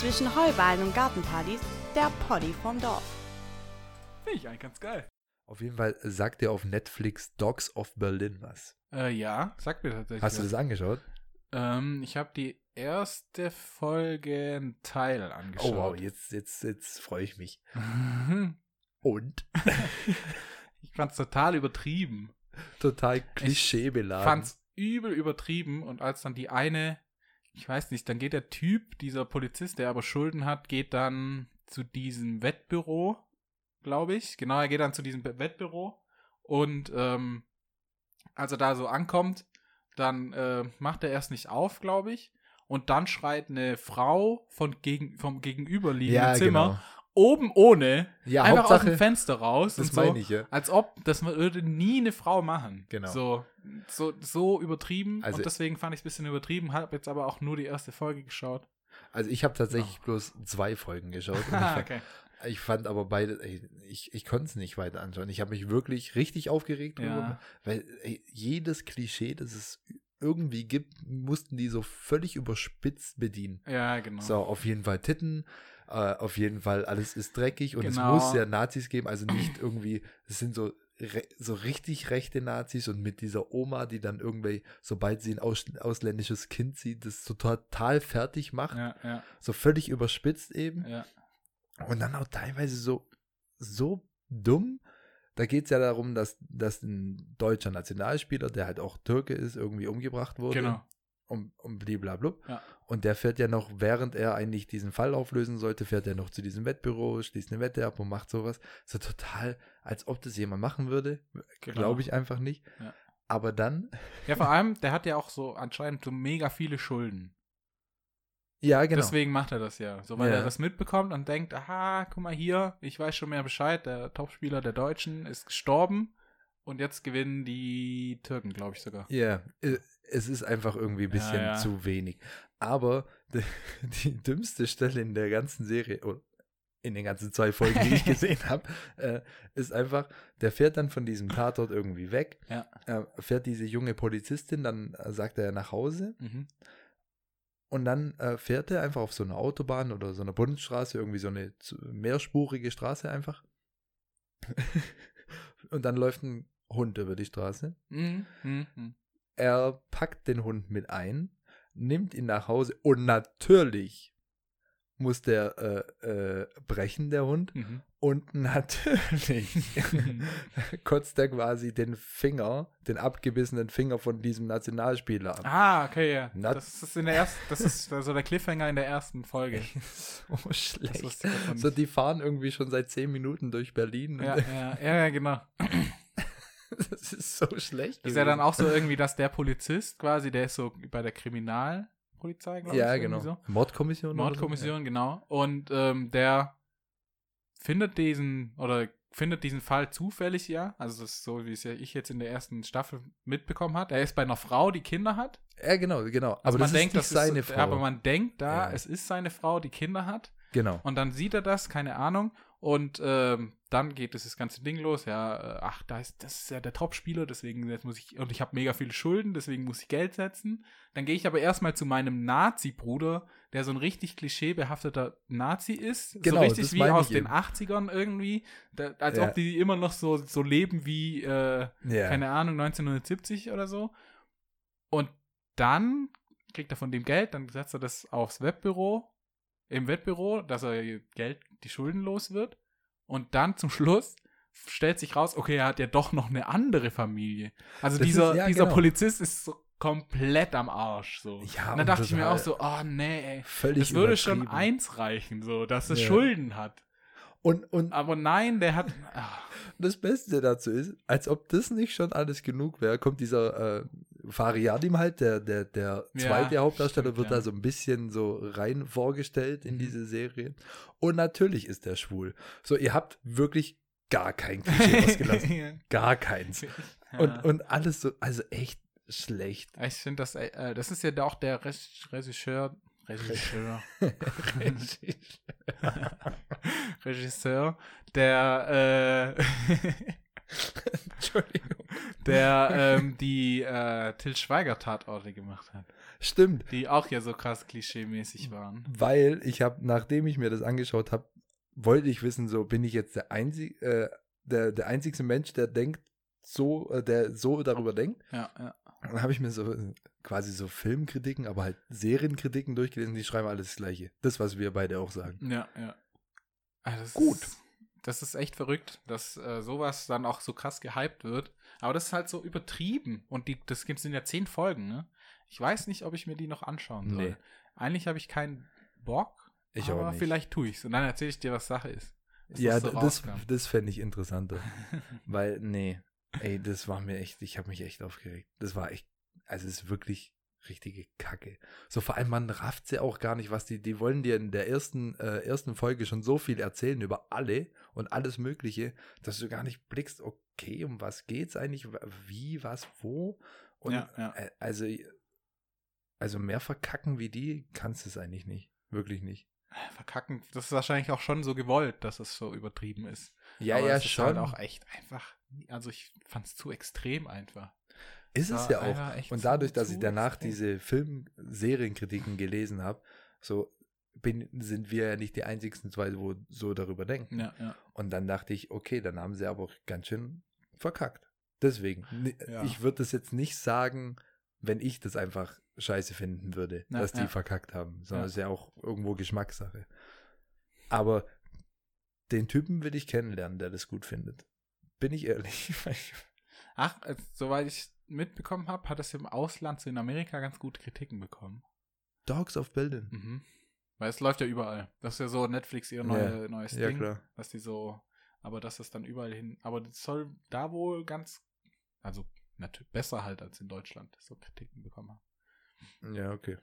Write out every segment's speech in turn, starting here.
Zwischen Heuballen und Gartenpartys, der Poddy vom Dorf. Finde ich eigentlich ganz geil. Auf jeden Fall sagt dir auf Netflix Dogs of Berlin was. Äh, ja, sagt mir tatsächlich. Hast du das angeschaut? Ähm, ich habe die erste Folge einen Teil Oh angeschaut. wow, jetzt, jetzt, jetzt freue ich mich. Und? ich fand's total übertrieben. Total klischeebeladen. Fand's übel übertrieben und als dann die eine, ich weiß nicht, dann geht der Typ, dieser Polizist, der aber Schulden hat, geht dann zu diesem Wettbüro, glaube ich. Genau, er geht dann zu diesem Wettbüro und ähm, als er da so ankommt, dann äh, macht er erst nicht auf, glaube ich. Und dann schreit eine Frau von gegen, vom gegenüberliegenden ja, Zimmer genau. Oben ohne Ja, einfach aus Hauptsache, dem Fenster raus. das und so, meine ich ja. als ob, das würde nie eine Frau machen. Genau. So, so, so übertrieben. Also- und deswegen fand ich es ein bisschen übertrieben. Habe jetzt aber auch nur die erste Folge geschaut. Also ich habe tatsächlich bloß zwei Folgen geschaut. Ich, Ah, fand, okay. ich fand aber beide, ey, ich, ich konnte es nicht weiter anschauen. Ich habe mich wirklich richtig aufgeregt drüber, Ja. weil ey, jedes Klischee, das es irgendwie gibt, mussten die so völlig überspitzt bedienen. Ja, genau. So, auf jeden Fall Titten, äh, auf jeden Fall alles ist dreckig und Genau. es muss ja Nazis geben, also nicht irgendwie, es sind so so richtig rechte Nazis und mit dieser Oma, die dann irgendwie, sobald sie ein aus ausländisches Kind sieht, das so total fertig macht, Ja, ja, so völlig überspitzt eben ja. und dann auch teilweise so, so dumm. Da geht es ja darum, dass, dass ein deutscher Nationalspieler, der halt auch Türke ist, irgendwie umgebracht wurde Genau. und, und bliblablub. Ja. Und der fährt ja noch, während er eigentlich diesen Fall auflösen sollte, fährt er noch zu diesem Wettbüro, schließt eine Wette ab und macht sowas. So total, als ob das jemand machen würde. Genau. Glaube ich einfach nicht. Ja. Aber dann, Ja, vor allem, der hat ja auch so anscheinend so mega viele Schulden. ja, genau. Deswegen macht er das ja. So, weil Ja. er das mitbekommt und denkt, aha, guck mal hier, ich weiß schon mehr Bescheid, der Topspieler der Deutschen ist gestorben und jetzt gewinnen die Türken, glaube ich sogar. Ja, es ist einfach irgendwie ein bisschen Ja, ja. zu wenig. Aber die, die dümmste Stelle in der ganzen Serie, oder in den ganzen zwei Folgen, die ich gesehen habe, äh, ist einfach, der fährt dann von diesem Tatort irgendwie weg, Ja. äh, fährt diese junge Polizistin, dann äh, sagt er nach Hause Mhm. und dann äh, fährt er einfach auf so einer Autobahn oder so einer Bundesstraße, irgendwie so eine mehrspurige Straße einfach. und dann läuft ein Hund über die Straße. Mhm. Mhm. Er packt den Hund mit ein, nimmt ihn nach Hause und natürlich muss der äh, äh, brechen, der Hund. Mhm. Und natürlich kotzt er quasi den Finger, den abgebissenen Finger von diesem Nationalspieler ab. Ah, okay, ja. Na- das ist in der ersten, das ist so der Cliffhanger in der ersten Folge. so schlecht. So, die fahren irgendwie schon seit zehn Minuten durch Berlin. Ja, ja, ja, ja, genau. das ist so schlecht. Ist ja dann gewesen. auch so irgendwie, dass der Polizist quasi, der ist so bei der Kriminalpolizei, glaube Ja, ich. irgendwie genau. So. Mordkommission. oder so? Mordkommission, genau. Und ähm, der findet diesen oder findet diesen Fall zufällig ja. Also das ist so, wie es ja ich jetzt in der ersten Staffel mitbekommen hat. Er ist bei einer Frau, die Kinder hat. Ja, genau, genau. Also aber das ist nicht seine ist, Frau. Aber man denkt da, Ja. es ist seine Frau, die Kinder hat. genau. Und dann sieht er das, keine Ahnung. Und ähm, dann geht das ganze Ding los. Ja, äh, ach, da ist, das ist ja der Topspieler, deswegen jetzt muss ich, und ich habe mega viele Schulden, deswegen muss ich Geld setzen. Dann gehe ich aber erstmal zu meinem Nazi-Bruder, der so ein richtig klischeebehafteter Nazi ist. Genau, so richtig wie aus den eben. 80ern irgendwie. Da, als Ja. ob die immer noch so, so leben wie, äh, Ja. keine Ahnung, 1970 oder so. Und dann kriegt er von dem Geld, dann setzt er das aufs Wettbüro, im Wettbüro, dass er Geld, die Schulden los wird. Und dann zum Schluss stellt sich raus, okay, er hat ja doch noch eine andere Familie. Also Das dieser, ist- ja, dieser genau. Polizist ist so komplett am Arsch. So. Ja, und dann dachte ich mir auch so, oh nee, ey. Völlig Es würde schon eins reichen, so, dass er Ja. Schulden hat. Und, und Aber nein, der hat. ah, das Beste dazu ist, als ob das nicht schon alles genug wäre, kommt dieser äh, Fariadim halt, der, der, der Ja, zweite Hauptdarsteller, stimmt, wird ja. da so ein bisschen so rein vorgestellt in Mhm. diese Serie. Und natürlich ist der schwul. So, ihr habt wirklich gar kein Klischee ausgelassen. Gar keins. Ja. Und, und alles so, also echt schlecht. Ich finde das, äh, das ist ja auch der Reg- Regisseur, Regisseur, Regisseur, der, äh, Entschuldigung. der ähm, die äh, Till Schweiger Tatorte gemacht hat. Stimmt. Die auch ja so krass klischee-mäßig waren. Weil ich habe, nachdem ich mir das angeschaut habe, wollte ich wissen, so bin ich jetzt der einzig, äh, der, der einzigste Mensch, der denkt so, äh, der so darüber denkt. Ja, ja. Und dann habe ich mir so äh, quasi so Filmkritiken, aber halt Serienkritiken durchgelesen, die schreiben alles das Gleiche. Das, was wir beide auch sagen. Ja, ja. Das Gut. Ist, das ist echt verrückt, dass äh, sowas dann auch so krass gehypt wird. Aber das ist halt so übertrieben. Und die, das gibt sind ja zehn Folgen, ne? Ich weiß nicht, ob ich mir die noch anschauen soll. Nee. Eigentlich habe ich keinen Bock, Ich aber auch nicht. vielleicht tue ich's. Und dann erzähle ich dir, was Sache ist. Ja, so das, das fände ich interessanter. Weil, nee, ey, das war mir echt, ich habe mich echt aufgeregt. Das war echt, also es ist wirklich richtige Kacke. So vor allem, man rafft sie auch gar nicht, was die, die wollen dir in der ersten, äh, ersten Folge schon so viel erzählen über alle und alles Mögliche, dass du gar nicht blickst, okay, um was geht's eigentlich, wie, was, wo? Und Ja, ja. äh, also, also mehr verkacken wie die kannst du es eigentlich nicht. Wirklich nicht. Verkacken, das ist wahrscheinlich auch schon so gewollt, dass es so übertrieben ist. Ja, aber ja, es ist schon. halt auch echt einfach. Also ich fand es zu extrem einfach. Ist es ja auch. Und dadurch, dass ich danach diese Film-Serienkritiken gelesen habe, so bin, sind wir ja nicht die einzigsten zwei, wo so darüber denken. Ja, ja. Und dann dachte ich, okay, dann haben sie aber auch ganz schön verkackt. Deswegen, Ja. ich würde das jetzt nicht sagen, wenn ich das einfach scheiße finden würde, Ja, dass die ja. verkackt haben, sondern es ist ja auch irgendwo Geschmackssache. Aber den Typen will ich kennenlernen, der das gut findet. Bin ich ehrlich. Ach, äh, soweit ich mitbekommen habe, hat es im Ausland, so in Amerika, ganz gute Kritiken bekommen. Dogs of Building. Mhm. Weil es läuft ja überall. Das ist ja so Netflix ihr neue, neues Ja, Ding. klar. Dass die so, aber dass es dann überall hin, aber das soll da wohl ganz, also natürlich besser halt als in Deutschland, so Kritiken bekommen haben. Ja, okay.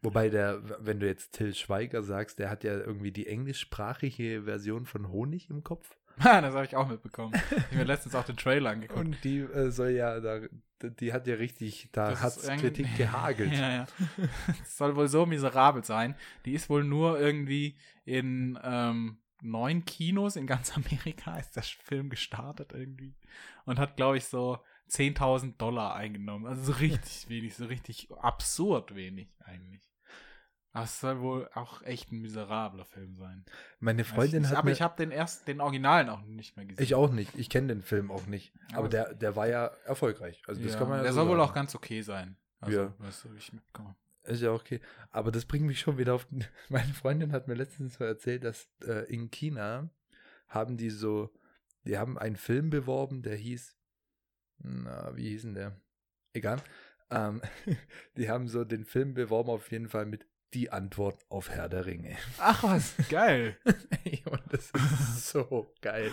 Wobei der, wenn du jetzt Till Schweiger sagst, der hat ja irgendwie die englischsprachige Version von Honig im Kopf. das habe ich auch mitbekommen. Ich habe mir letztens auch den Trailer angeguckt. Und die äh, soll ja, da, die hat ja richtig, da Das hat Kritik gehagelt. Ja, ja. Es soll wohl so miserabel sein. Die ist wohl nur irgendwie in ähm, neun Kinos in ganz Amerika ist der Film gestartet irgendwie und hat, glaube ich, so 10.000 Dollar eingenommen. Also so richtig wenig, so richtig absurd wenig eigentlich. Aber es soll wohl auch echt ein miserabler Film sein. Meine Freundin hat aber mir, ich habe den ersten, den Originalen auch nicht mehr gesehen. ich auch nicht, ich kenne den Film auch nicht. Aber Aber- der, der war ja erfolgreich. Also das ja, kann man ja der so soll wohl sagen. auch ganz okay sein. Also, Ja. weißt du, ich mitbekomme. Ist ja okay. Aber das bringt mich schon wieder auf. Meine Freundin hat mir letztens so erzählt, dass äh, in China haben die so, die haben einen Film beworben, der hieß, na, wie hieß denn der? Egal. Ähm, die haben so den Film beworben auf jeden Fall mit Die Antwort auf Herr der Ringe. Ach was, geil. Und das ist so geil.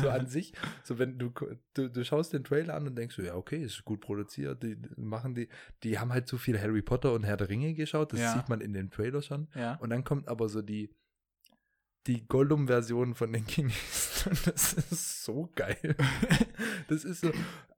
So an sich, so wenn du, du, du schaust den Trailer an und denkst so, ja, okay, ist gut produziert, die machen die, die haben halt so viel Harry Potter und Herr der Ringe geschaut, das Ja. sieht man in dem Trailer schon. ja. Und dann kommt aber so die, die Gollum-Version von den Chinesen. Und das ist so geil. Das ist so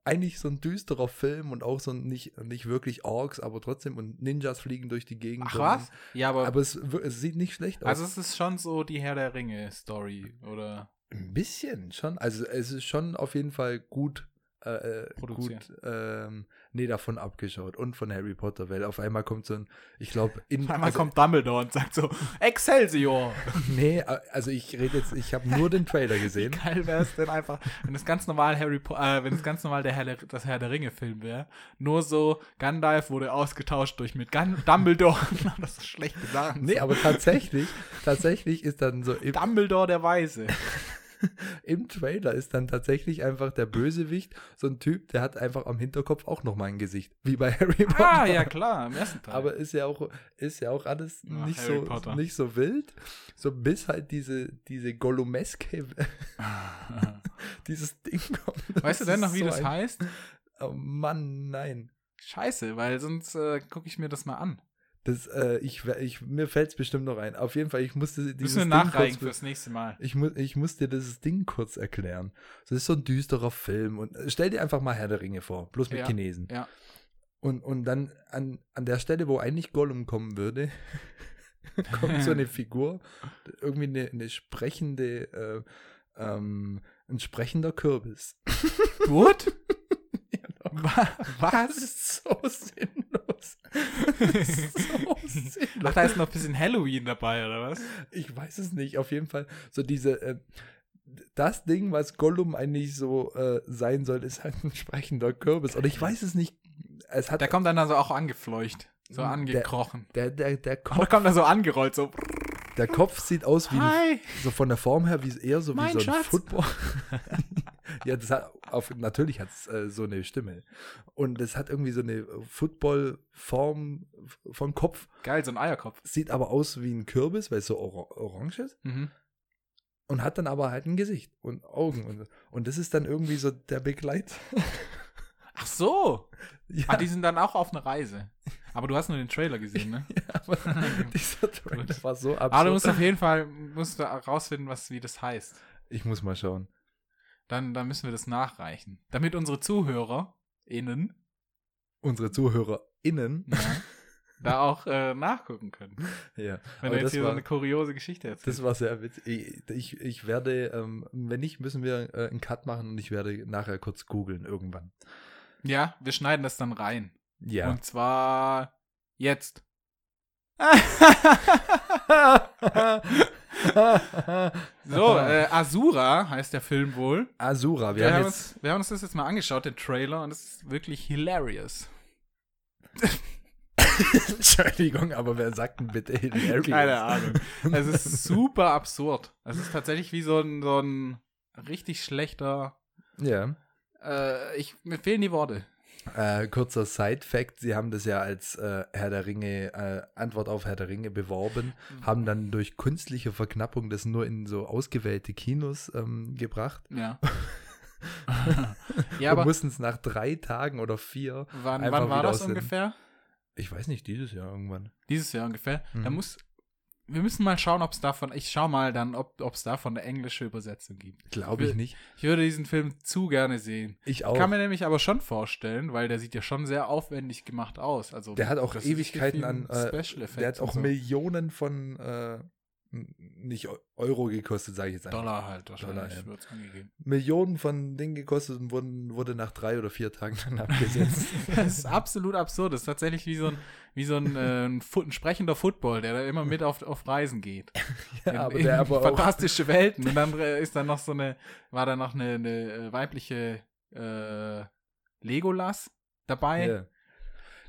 eigentlich so ein düsterer Film und auch so ein nicht, nicht wirklich Orks, aber trotzdem und Ninjas fliegen durch die Gegend. Ach was? Ja, aber, Aber es, es sieht nicht schlecht aus. also es ist schon so die Herr der Ringe Story oder Ein bisschen schon. Also es ist schon auf jeden Fall gut, äh, Produziert. gut, ähm, nee, davon abgeschaut. Und von Harry Potter, weil auf einmal kommt so ein, ich glaube, in. einmal also, kommt Dumbledore und sagt so Excelsior. Nee, also ich rede jetzt, ich habe nur den Trailer gesehen. Geil wäre es denn einfach, wenn es ganz normal Harry Po- äh, wenn es ganz normal der Herr der, das Herr der Ringe Film wäre, nur so Gandalf wurde ausgetauscht durch mit Gun Dumbledore. das ist schlecht gesagt. Nee, aber tatsächlich, tatsächlich ist dann so Dumbledore der Weise. im Trailer ist dann tatsächlich einfach der Bösewicht so ein Typ, der hat einfach am Hinterkopf auch nochmal ein Gesicht, wie bei Harry Potter. ah, ja klar, im ersten Teil. Aber ist ja auch, ist ja auch alles Ach, nicht, Harry so, Potter. nicht so wild. So bis halt diese, diese Gollumeske, dieses Ding kommt. weißt du denn noch, wie so das heißt? Oh Mann, nein. Scheiße, weil sonst äh, gucke ich mir das mal an. Das, äh, ich, ich, mir fällt es bestimmt noch ein. Auf jeden Fall, ich musste dieses Müssen wir Ding nachreichen kurz, fürs nächste Mal. ich, mu ich muss dir dieses Ding kurz erklären. Das ist so ein düsterer Film. Und äh, stell dir einfach mal Herr der Ringe vor, bloß mit Ja, Chinesen. Ja. Und, und dann an, an der Stelle, wo eigentlich Gollum kommen würde, kommt so eine Figur, irgendwie eine, eine sprechende, äh, ähm, ein sprechender Kürbis. Gut? Wa- Das Was? ist so sinnlos. Ist so sinnlos. Ach, da ist noch ein bisschen Halloween dabei, oder was? Ich weiß es nicht. Auf jeden Fall so diese. Äh, das Ding, was Gollum eigentlich so äh, sein soll, ist halt ein sprechender Kürbis. Und ich weiß es nicht. Es hat Der kommt dann also auch angefleucht. So Der- angekrochen. der, der, der, Oder Kopf, kommt er so angerollt, so. der Kopf sieht aus wie ein, so von der Form her wie eher so wie Mein so ein Schatz. Football. ja, das hat auf, natürlich hat es äh, so eine Stimme. Und es hat irgendwie so eine Football-Form von Kopf. Geil, so ein Eierkopf. Sieht aber aus wie ein Kürbis, weil es so or orange ist. Mhm. Und hat dann aber halt ein Gesicht und Augen. Und, und das ist dann irgendwie so der Begleit. Ach so. ja, Ah, die sind dann auch auf einer Reise. Aber du hast nur den Trailer gesehen, ne? aber dieser Trailer war so absurd. Aber du musst auf jeden Fall musst du rausfinden, was, wie das heißt. ich muss mal schauen. Dann, dann müssen wir das nachreichen. Damit unsere ZuhörerInnen Unsere ZuhörerInnen. ja, da auch äh, nachgucken können. Ja. Wenn du jetzt das hier so war, eine kuriose Geschichte erzählst. Das war sehr witzig. Ich, ich, ich werde, ähm, wenn nicht, müssen wir äh, einen Cut machen und ich werde nachher kurz googeln irgendwann. ja, wir schneiden das dann rein. Ja. Und zwar jetzt. So, äh, Asura heißt der Film wohl. Asura, wir, Wir, haben uns, wir haben uns das jetzt mal angeschaut, den Trailer, und es ist wirklich hilarious. Entschuldigung, aber wer sagt denn bitte hilarious? Keine Ahnung. Es ist super absurd. Es ist tatsächlich wie so ein, so ein richtig schlechter. Ja. Äh, ich, mir fehlen die Worte. Äh, kurzer Side-Fact: Sie haben das ja als äh, Herr der Ringe, äh, Antwort auf Herr der Ringe beworben, haben dann durch künstliche Verknappung das nur in so ausgewählte Kinos ähm, gebracht. Ja. ja, und aber mussten es nach drei Tagen oder vier, wann, wann war das ungefähr? ich weiß nicht, dieses Jahr irgendwann. Dieses Jahr ungefähr. Da Mhm. muss. Wir müssen mal schauen, ob es davon. Ich schau mal dann, ob es davon eine englische Übersetzung gibt. Glaube ich Wir- nicht. Ich würde diesen Film zu gerne sehen. Ich auch. Kann mir nämlich aber schon vorstellen, weil der sieht ja schon sehr aufwendig gemacht aus. Also Der hat auch Ewigkeiten an, äh, Special Effects Der hat auch so. Millionen von, äh, nicht Eu- Euro gekostet, sage ich jetzt einfach. Dollar halt wahrscheinlich Dollar, wird's angegeben. Millionen von Dingen gekostet und wurden, wurde nach drei oder vier Tagen dann abgesetzt. Das ist absolut absurd. Das ist tatsächlich wie so ein, wie so ein, äh, ein, ein sprechender Football, der da immer mit auf, auf Reisen geht. ja, in, aber in der aber fantastische Welten. Und dann äh, ist da noch so eine, war da noch eine, eine äh, weibliche äh, Legolas dabei. ja.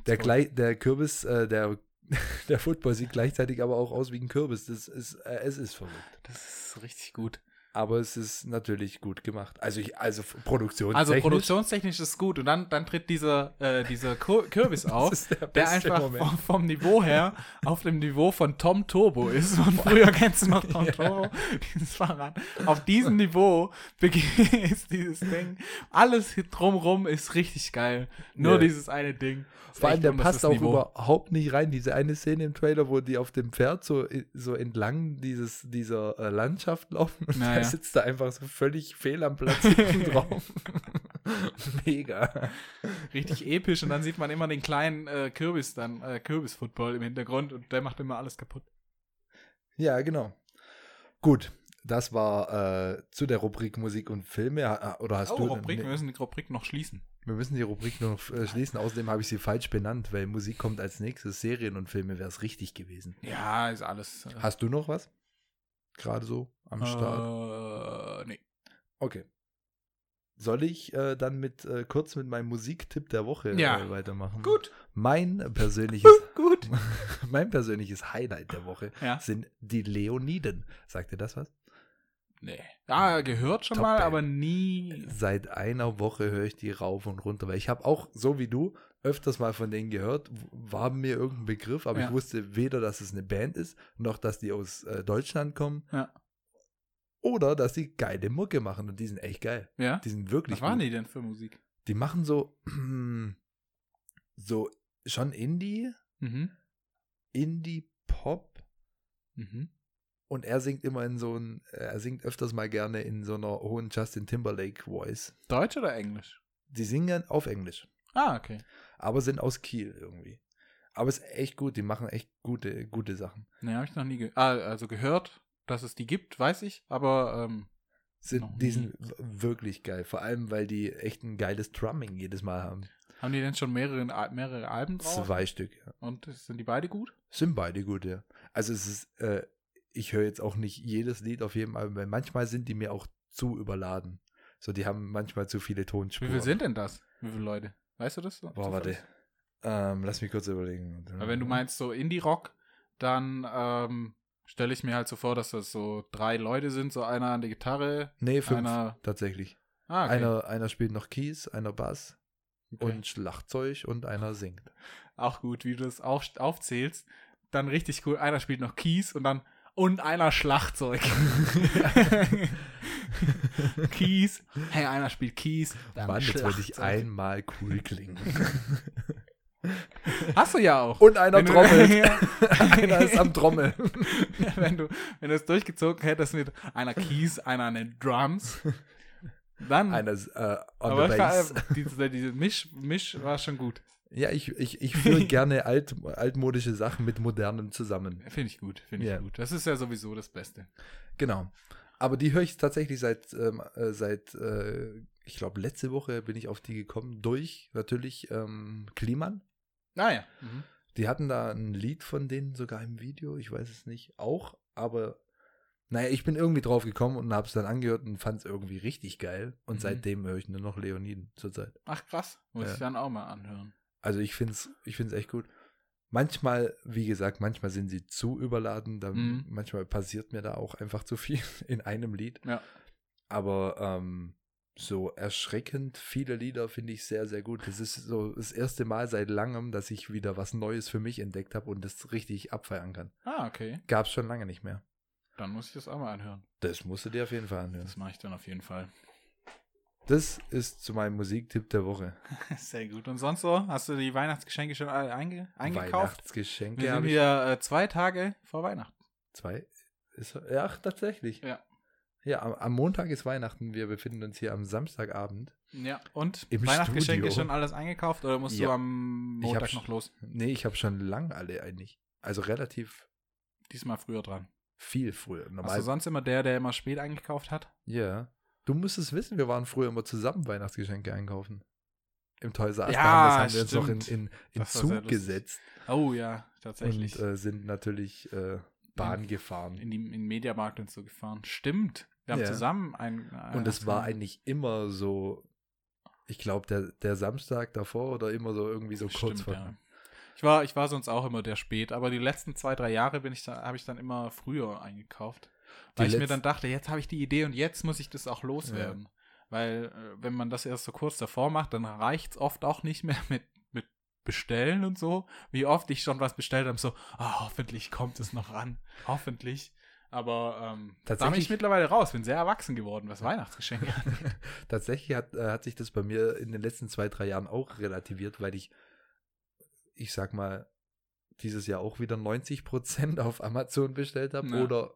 der, So. gleich, der Kürbis, äh, der, der Football sieht gleichzeitig aber auch aus wie ein Kürbis. Das ist, äh, es ist verrückt. Das ist richtig gut. Aber es ist natürlich gut gemacht. Also ich, also Produktion. Also produktionstechnisch ist gut. Und dann, dann tritt dieser, äh, dieser Kürbis auf. der, der einfach vom, vom Niveau her auf dem Niveau von Tom Turbo ist. Und früher kennst du noch Tom Ja. Turbo, dieses Fahrrad. Auf diesem Niveau beginnt ist dieses Ding. Alles drumrum ist richtig geil. Nur Ja. dieses eine Ding. Vor allem, der passt auch Niveau. überhaupt nicht rein. Diese eine Szene im Trailer, wo die auf dem Pferd so, so entlang dieses, dieser äh, Landschaft laufen Naja. Der sitzt da einfach so völlig fehl am Platz drauf. Mega. Richtig episch. Und dann sieht man immer den kleinen äh, Kürbis dann, äh, Kürbis-Football im Hintergrund und der macht immer alles kaputt. Ja, genau. Gut, das war äh, zu der Rubrik Musik und Filme. Oder hast Oh, du. Rubrik, wir Nee, müssen die Rubrik noch schließen. wir müssen die Rubrik noch äh, schließen. Außerdem habe ich sie falsch benannt, weil Musik kommt als nächstes. Serien und Filme wäre es richtig gewesen. Ja, ist alles. Äh, Hast du noch was? Gerade so am Start. Äh, nee. Okay. Soll ich äh, dann mit äh, kurz mit meinem Musiktipp der Woche Ja. äh, weitermachen? Gut. Mein persönliches, Gut. mein persönliches Highlight der Woche Ja. sind die Leoniden. Sagt ihr das was? Nee. Ja, gehört schon Top mal, Band. aber nie. Seit einer Woche höre ich die rauf und runter, weil ich habe auch, so wie du, öfters mal von denen gehört, war mir irgendein Begriff, aber Ja. ich wusste weder, dass es eine Band ist, noch dass die aus äh, Deutschland kommen. Ja. Oder dass die geile Mucke machen und die sind echt geil. Ja? Die sind wirklich Was waren gut. die denn für Musik? Die machen so, so schon Indie, Mhm. Indie-Pop Mhm. und er singt immer in so ein, er singt öfters mal gerne in so einer hohen Justin Timberlake-Voice. Deutsch oder Englisch? Die singen auf Englisch, Ah, okay. Aber sind aus Kiel irgendwie. Aber ist echt gut, die machen echt gute, gute Sachen. Nee, habe ich noch nie ge ah, also gehört, dass es die gibt, weiß ich, aber ähm, Sind, die sind wirklich geil. Vor allem, weil die echt ein geiles Drumming jedes Mal haben. Haben die denn schon mehrere, mehrere Alben drauf? Zwei Stück, ja. Und sind die beide gut? Sind beide gut, ja. Also es ist, äh, ich höre jetzt auch nicht jedes Lied auf jedem Album, weil manchmal sind die mir auch zu überladen. So, die haben manchmal zu viele Wie Tonspuren. viele sind denn das? Wie viele Leute? Weißt du das? so? Boah, warte. Ähm, lass mich kurz überlegen. Weil wenn du meinst so Indie-Rock, dann ähm, stelle ich mir halt so vor, dass das so drei Leute sind, so einer an der Gitarre, Nee, fünf, einer- tatsächlich. ah, okay. Einer, einer spielt noch Keys, einer Bass Okay. und Schlagzeug und einer singt. auch gut, wie du das auf, aufzählst. Dann richtig cool, einer spielt noch Keys und dann und einer Schlagzeug. Keys. Hey, einer spielt Keys. Dann Mann, jetzt wollte ich einmal cool klingen. Hast du ja auch. Und einer Wenn du- trommelt. Ja. einer ist am Trommeln. wenn du, wenn du es durchgezogen hättest mit einer Keys, einer an den Drums, dann. Einer ist äh, on aber the bass. diese, diese Misch, Misch war schon gut. Ja, ich, ich, ich führe gerne alt, altmodische Sachen mit modernem zusammen. Finde ich gut, finde ich gut. Das ist ja sowieso das Beste. Genau. Aber die höre ich tatsächlich seit, ähm, äh, seit äh, ich glaube, letzte Woche bin ich auf die gekommen, durch natürlich ähm, Kliman. Naja. Mhm. Die hatten da ein Lied von denen sogar im Video, ich weiß es nicht, auch, aber naja, ich bin irgendwie drauf gekommen und habe es dann angehört und fand es irgendwie richtig geil. Und Mhm. seitdem höre ich nur noch Leoniden zurzeit. Ach krass, muss Ja. ich dann auch mal anhören. Also ich finde es ich find's echt gut. Manchmal, wie gesagt, manchmal sind sie zu überladen. Da, Mhm. Manchmal passiert mir da auch einfach zu viel in einem Lied. Ja. Aber ähm, so erschreckend viele Lieder finde ich sehr, sehr gut. Das ist so das erste Mal seit langem, dass ich wieder was Neues für mich entdeckt habe und das richtig abfeiern kann. Ah, okay. Gab es schon lange nicht mehr. Dann muss ich das auch mal anhören. Das musst du dir auf jeden Fall anhören. Das mache ich dann auf jeden Fall. Das ist zu meinem Musiktipp der Woche. Sehr gut. Und sonst so? Hast du die Weihnachtsgeschenke schon alle einge eingekauft? Weihnachtsgeschenke Wir sind hier äh, zwei Tage vor Weihnachten. Zwei? Ist, ja, tatsächlich. Ja. Ja, am, am Montag ist Weihnachten. Wir befinden uns hier am Samstagabend. Ja. Und Im Weihnachtsgeschenke schon alles eingekauft oder musst Ja. du am Montag noch los? Nee, ich habe schon lang alle eigentlich. Also relativ Diesmal früher dran. viel früher. Normal. sonst immer der, der immer spät eingekauft hat? Ja. Du musst es wissen, wir waren früher immer zusammen Weihnachtsgeschenke einkaufen. Im Toys R Us Ja, haben wir uns noch in, in, in Zug gesetzt Oh ja, tatsächlich. und äh, sind natürlich äh, Bahn gefahren. in, die, in den Mediamarkt und so gefahren. Stimmt. Wir haben Ja. zusammen ein. ein Und es war eigentlich immer so, ich glaube, der, der Samstag davor oder immer so irgendwie so kurz Stimmt, vor. ja. Ich war, ich war sonst auch immer der spät, aber die letzten zwei, drei Jahre bin ich da, habe ich dann immer früher eingekauft. Weil Die ich mir dann dachte, jetzt habe ich die Idee und jetzt muss ich das auch loswerden. Weil, äh, wenn man das erst so kurz davor macht, dann reicht es oft auch nicht mehr mit, mit Bestellen und so. Wie oft ich schon was bestellt habe, so, ah, hoffentlich kommt es noch an. Hoffentlich. Aber ähm, da bin ich mittlerweile raus, bin sehr erwachsen geworden, was Weihnachtsgeschenke angeht. Tatsächlich hat, äh, hat sich das bei mir in den letzten zwei, drei Jahren auch relativiert, weil ich, ich sag mal, dieses Jahr auch wieder 90% auf Amazon bestellt habe Ja. oder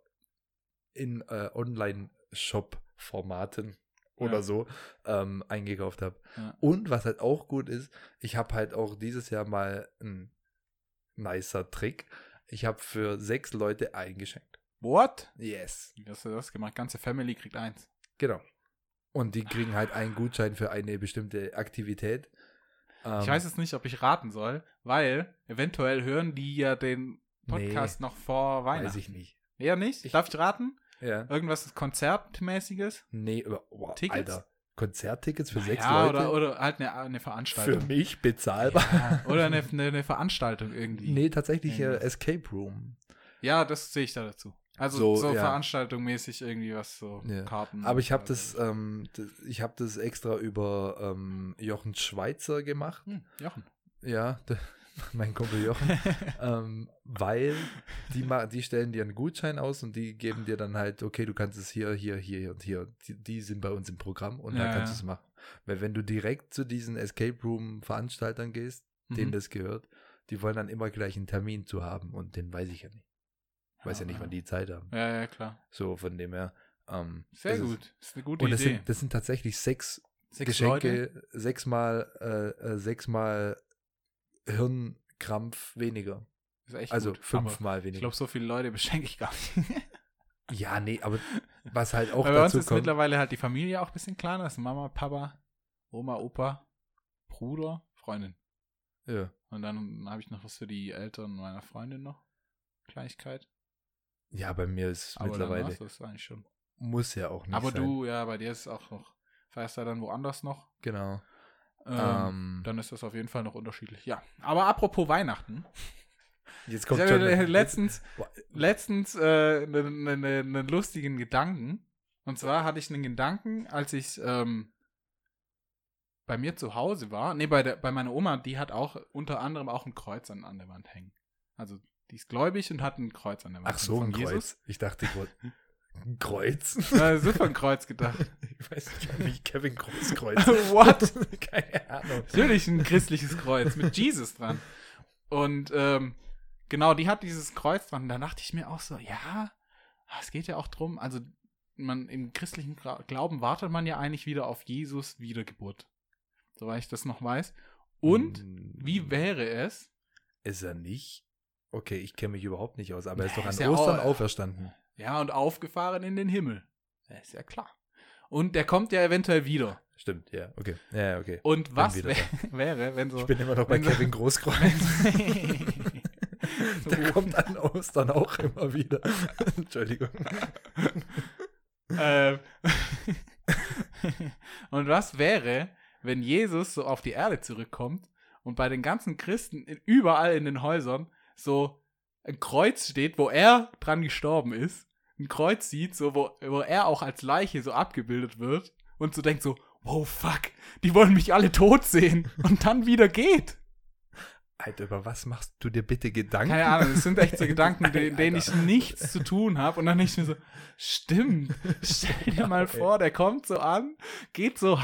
in äh, Online-Shop-Formaten oder Ja. so ähm, eingekauft habe. Ja. Und was halt auch gut ist, ich habe halt auch dieses Jahr mal ein nicer Trick. Ich habe für sechs Leute eingeschenkt. What? Yes. Wie hast du das gemacht? Ganze Family kriegt eins. Genau. Und die kriegen halt einen Gutschein für eine bestimmte Aktivität. Ähm, Ich weiß jetzt nicht, ob ich raten soll, weil eventuell hören die ja den Podcast noch vor Weihnachten. Weiß ich nicht. Eher nicht? Ich- Darf ich raten? Ja. Irgendwas Konzertmäßiges? Nee, boah, Tickets? Alter. Konzerttickets für sechs ja, Leute? Oder, oder halt eine, eine für Veranstaltung. mich bezahlbar? Ja, oder eine, eine, eine Veranstaltung irgendwie. Nee, tatsächlich äh. Escape Room. Ja, das sehe ich da dazu. Also So, so, ja. veranstaltungsmäßig irgendwie was so Ja. Karten. Aber ich habe das, ähm, das, ich habe das extra über ähm, Jochen Schweizer gemacht. Hm, Jochen. Ja, der, mein Kumpel Jochen. ähm, weil die, die stellen dir einen Gutschein aus und die geben dir dann halt, okay, du kannst es hier, hier, hier und hier. Die, die sind bei uns im Programm und da Ja, kannst ja. du es machen. Weil wenn du direkt zu diesen Escape Room Veranstaltern gehst, denen Mhm. das gehört, die wollen dann immer gleich einen Termin zu haben und den weiß ich ja nicht. Ich weiß ja, nicht, wann die Zeit haben. Ja, ja, klar. So, von dem her. Ähm, Sehr das ist- gut. Das ist eine gute Und das Idee. sind, das sind tatsächlich sechs Sechs Leute? Geschenke, sechsmal, äh, äh, sechsmal Hirnkrampf weniger. Ist echt Also gut. Fünfmal Ich weniger. glaube, so viele Leute beschenke ich gar nicht. ja, nee, aber Was halt auch Weil bei uns dazu ist kommt. mittlerweile halt die Familie auch ein bisschen kleiner. Das ist Mama, Papa, Oma, Opa, Bruder, Freundin. Ja. Und dann habe ich noch was für die Eltern meiner Freundin noch. Kleinigkeit. ja, bei mir ist Aber mittlerweile. das eigentlich schon. Muss ja auch nicht Aber sein. du, ja, bei dir ist es auch noch. Feierst du dann woanders noch? Genau. Ähm, Ähm, dann ist das auf jeden Fall noch unterschiedlich. Ja. Aber apropos Weihnachten. jetzt Ich kommt habe schon. letztens, letztens einen äh, ne, ne, ne lustigen Gedanken. Und zwar hatte ich einen Gedanken, als ich ähm, bei mir zu Hause war. Nee, bei, der, bei meiner Oma, die hat auch unter anderem auch ein Kreuz an, an der Wand hängen. Also die ist gläubig und hat ein Kreuz an der Wand. Ach so, ein von Kreuz. Ich dachte, ich wollte. Ein Kreuz? Ja, super ein Kreuz gedacht. Ich weiß nicht, wie Kevin Großkreuz. What? Keine Ahnung. Natürlich ein christliches Kreuz mit Jesus dran. Und ähm, genau, die hat dieses Kreuz dran. Da dachte ich mir auch so, ja, es geht ja auch drum, also man im christlichen Glauben wartet man ja eigentlich wieder auf Jesus Wiedergeburt. Soweit ich das noch weiß. Und Mm, wie wäre es? Ist er nicht? Okay, ich kenne mich überhaupt nicht aus, aber er ist doch an ist ja Ostern auch- auferstanden. Ja, und aufgefahren in den Himmel. Ja, ist ja klar. Und der kommt ja eventuell wieder. Stimmt, ja, okay. Ja, okay. Und was wär, wäre, wenn so. Ich bin immer noch bei so- Kevin Großkreuz. Der kommt an Ostern auch immer wieder. Entschuldigung. Ähm, und was wäre, wenn Jesus so auf die Erde zurückkommt und bei den ganzen Christen in, überall in den Häusern so ein Kreuz steht, wo er dran gestorben ist, ein Kreuz sieht, so wo, wo er auch als Leiche so abgebildet wird und so denkt so, wow, fuck, die wollen mich alle tot sehen und dann wieder geht. Alter, über was machst du dir bitte Gedanken? Keine Ahnung, das sind echt so Gedanken, de- denen ich nichts zu tun habe. Und dann denke ich mir so, stimmt, stell dir mal vor, der kommt so an, geht so,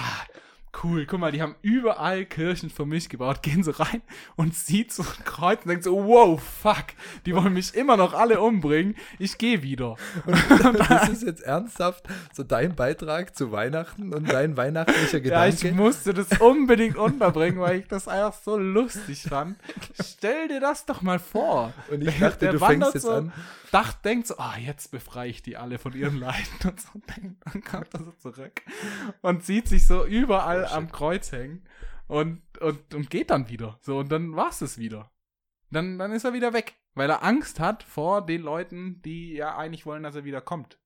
cool, guck mal, die haben überall Kirchen für mich gebaut, gehen so rein und sieht so ein Kreuz und denkt so, wow, fuck, die wollen mich immer noch alle umbringen, ich gehe wieder. das ist jetzt ernsthaft so dein Beitrag zu Weihnachten und dein weihnachtlicher Ja, ich Gedanke. musste das unbedingt unterbringen, weil ich das einfach so lustig fand. Stell dir das doch mal vor. und ich dachte, der du fängst jetzt so, an. Dacht, denkt so, ah, jetzt befreie ich die alle von ihren Leiden und so. Dann kommt er so zurück und sieht sich so überall Shit. am Kreuz hängen und, und, und geht dann wieder. So, und dann war's es wieder. Dann, dann ist er wieder weg, weil er Angst hat vor den Leuten, die ja eigentlich wollen, dass er wieder kommt.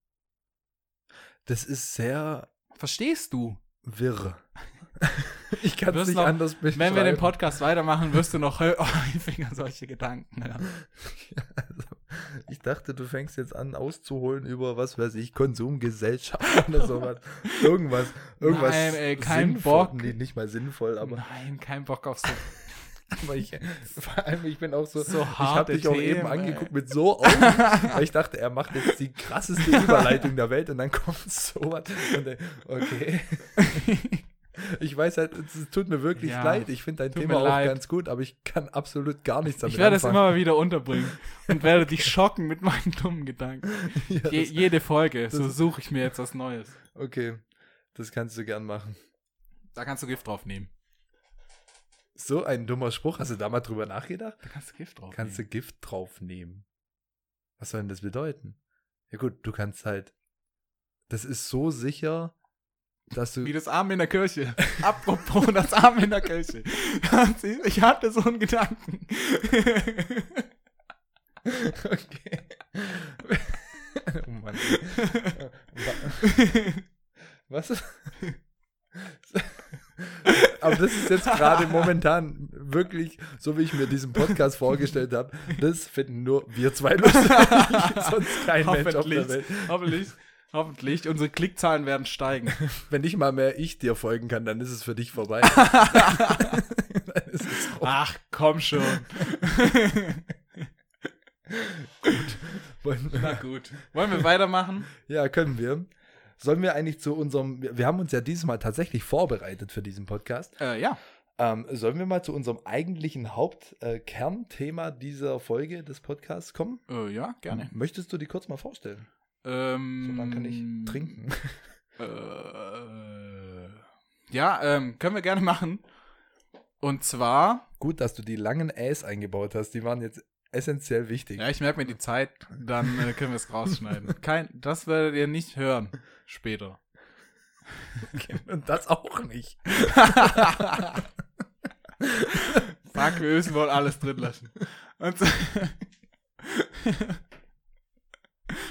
Das ist sehr Verstehst du? wirr. ich kann es nicht noch- anders beschreiben. Wenn wir den Podcast weitermachen, wirst du noch häufiger solche Gedanken hören. Also, ich dachte, du fängst jetzt an auszuholen über, was weiß ich, Konsumgesellschaft oder sowas. Irgendwas, irgendwas Nein, ey, kein sinnvoll- Bock. Nee, nicht mal sinnvoll, aber, Nein, kein Bock auf so. aber ich, vor allem, ich bin auch so, So ich habe dich auch Themen, eben ey. angeguckt mit so Augen, weil ich dachte, er macht jetzt die krasseste Überleitung der Welt und dann kommt sowas und dann, okay. Ich weiß halt, es tut mir wirklich Ja, leid. Ich finde dein Thema auch leid. ganz gut, aber ich kann absolut gar nichts damit Ich werde es immer mal wieder unterbringen und werde dich schocken mit meinen dummen Gedanken. Ja, Je, jede Folge, so suche ich mir jetzt was Neues. okay, das kannst du gern machen. Da kannst du Gift drauf nehmen. So ein dummer Spruch. Hast du da mal drüber nachgedacht? Da kannst du Gift drauf Kannst du nehmen. Gift draufnehmen? Was soll denn das bedeuten? Ja gut, du kannst halt. Das ist so sicher, dass du. Wie das Arm in der Kirche. Apropos das Arm in der Kirche. Ich hatte so einen Gedanken. okay. oh Mann. Was? Aber das ist jetzt gerade momentan wirklich, so wie ich mir diesen Podcast vorgestellt habe, das finden nur wir zwei lustig, sonst kein Mensch auf der. Welt. Hoffentlich. Hoffentlich. Unsere Klickzahlen werden steigen. Wenn nicht mal mehr ich dir folgen kann, dann ist es für dich vorbei. Ach, komm schon. Wollen wir- Na gut. Wollen wir weitermachen? Ja, können wir. Sollen wir eigentlich zu unserem, wir haben uns ja dieses Mal tatsächlich vorbereitet für diesen Podcast. Äh, ja. Ähm, sollen wir mal zu unserem eigentlichen Hauptkernthema dieser Folge des Podcasts kommen? Äh, ja, gerne. Möchtest du die kurz mal vorstellen? Ähm, So, dann kann ich trinken. Äh, ja, ähm, können wir gerne machen. Und zwar, Gut, dass du die langen Äs eingebaut hast. Die waren jetzt essentiell wichtig. Ja, ich merke mir die Zeit, dann äh, können wir es rausschneiden. Kein, das werdet ihr nicht hören später. Und das auch nicht. Fuck, wir müssen wohl alles drin lassen. Und so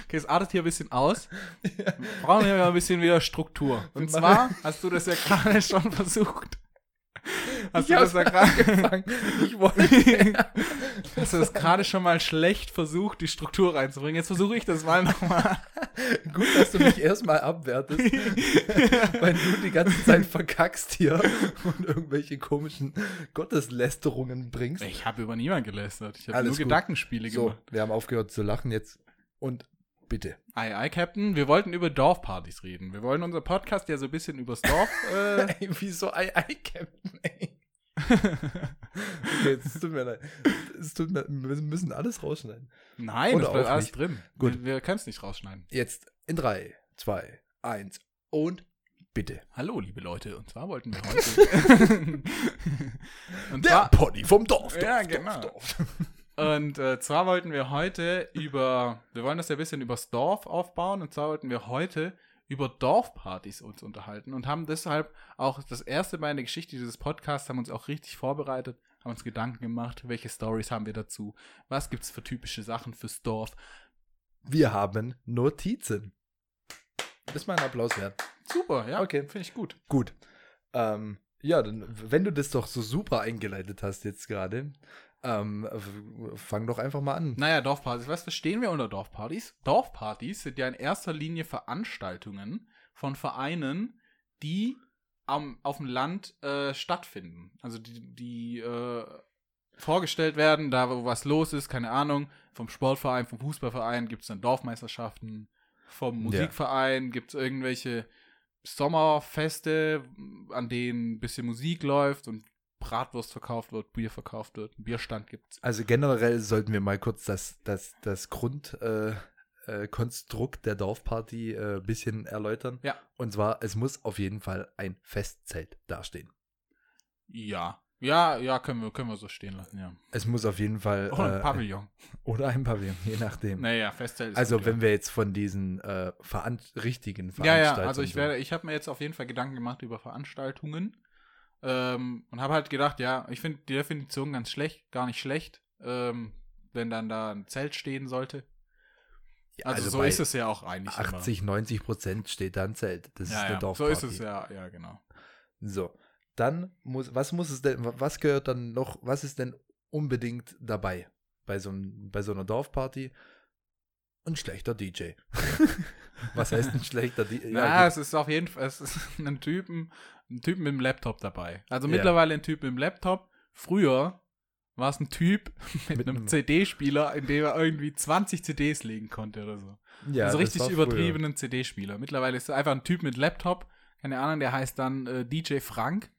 Okay, es artet hier ein bisschen aus. Wir brauchen hier ein bisschen wieder Struktur. Und Wir zwar hast du das ja gerade schon versucht. Hast Ich du das ja gerade. Ich wollte. hast du das gerade schon mal schlecht versucht, die Struktur reinzubringen. Jetzt versuche ich das mal nochmal. Gut, dass du mich erstmal abwertest, weil du die ganze Zeit verkackst hier und irgendwelche komischen Gotteslästerungen bringst. Ich habe über niemanden gelästert. Ich habe Alles nur gut. Gedankenspiele So, gemacht. wir haben aufgehört zu lachen jetzt. Und bitte. Ei, ei, Captain. Wir wollten über Dorfpartys reden. Wir wollen unser Podcast ja so ein bisschen übers Dorf. Äh, Ey, wieso ei, ei, Captain, ey. Okay, es tut mir leid. Es tut mir, wir müssen alles rausschneiden. Nein, Oder das bleibt alles nicht. drin. Gut. Wir, wir können es nicht rausschneiden. Jetzt in 3, 2, 1 und bitte. Hallo, liebe Leute. Und zwar wollten wir heute. und, Der zwar, Pony vom Dorf. Dorf Ja, Dorf, genau. Dorf. Und äh, zwar wollten wir heute über. Wir wollen das ja ein bisschen übers Dorf aufbauen. Und zwar wollten wir heute über Dorfpartys uns unterhalten und haben deshalb auch das erste Mal in der Geschichte dieses Podcasts haben uns auch richtig vorbereitet, haben uns Gedanken gemacht, welche Stories haben wir dazu, was gibt's für typische Sachen fürs Dorf. Wir haben Notizen. Das ist mal ein Applaus wert. Super, ja, Okay. finde ich gut. Gut. Ähm, ja, dann, wenn du das doch so super eingeleitet hast jetzt gerade, ähm, fang doch einfach mal an. Naja, Dorfpartys. Was verstehen wir unter Dorfpartys? Dorfpartys sind ja in erster Linie Veranstaltungen von Vereinen, die am, auf dem Land äh, stattfinden. Also die, die äh, vorgestellt werden, da wo was los ist, keine Ahnung, vom Sportverein, vom Fußballverein gibt es dann Dorfmeisterschaften, vom Ja. Musikverein gibt es irgendwelche Sommerfeste, an denen ein bisschen Musik läuft und Bratwurst verkauft wird, Bier verkauft wird, ein Bierstand gibt's. Also generell sollten wir mal kurz das, das, das Grundkonstrukt äh, äh, der Dorfparty ein äh, bisschen erläutern. Ja. Und zwar, es muss auf jeden Fall ein Festzelt dastehen. Ja. Ja, ja, können wir, können wir so stehen lassen, ja. Es muss auf jeden Fall. Oder ein äh, Pavillon. Oder ein Pavillon, je nachdem. Naja, Festzelt ist also, gut, wenn wir jetzt von diesen äh, veran richtigen ja. Ja, ja, Veranstaltungen. also ich werde, ich habe mir jetzt auf jeden Fall Gedanken gemacht über Veranstaltungen ähm, und habe halt gedacht, ja, ich finde die Definition ganz schlecht, gar nicht schlecht, ähm, wenn dann da ein Zelt stehen sollte. Ja, Also, so ist es ja auch eigentlich 80, 90 Prozent steht da ein Zelt. Das immer. ist Ja, eine ja, so Dorfparty. ist es ja, ja, genau. So, dann muss, was muss es denn, was gehört dann noch, was ist denn unbedingt dabei bei so, bei so einer Dorfparty? Ein schlechter DJ. was heißt ein schlechter DJ? Ja, gut. es ist auf jeden Fall, es ist ein Typen, ein Typ mit dem Laptop dabei. Also mittlerweile ein Typ mit dem Laptop. Früher war es ein Typ mit, Mit einem einem- CD-Spieler, in dem er irgendwie 20 CDs legen konnte oder so. ja, also richtig übertriebenen CD-Spieler. Mittlerweile ist er einfach ein Typ mit Laptop, keine Ahnung, der heißt dann äh, DJ Frank,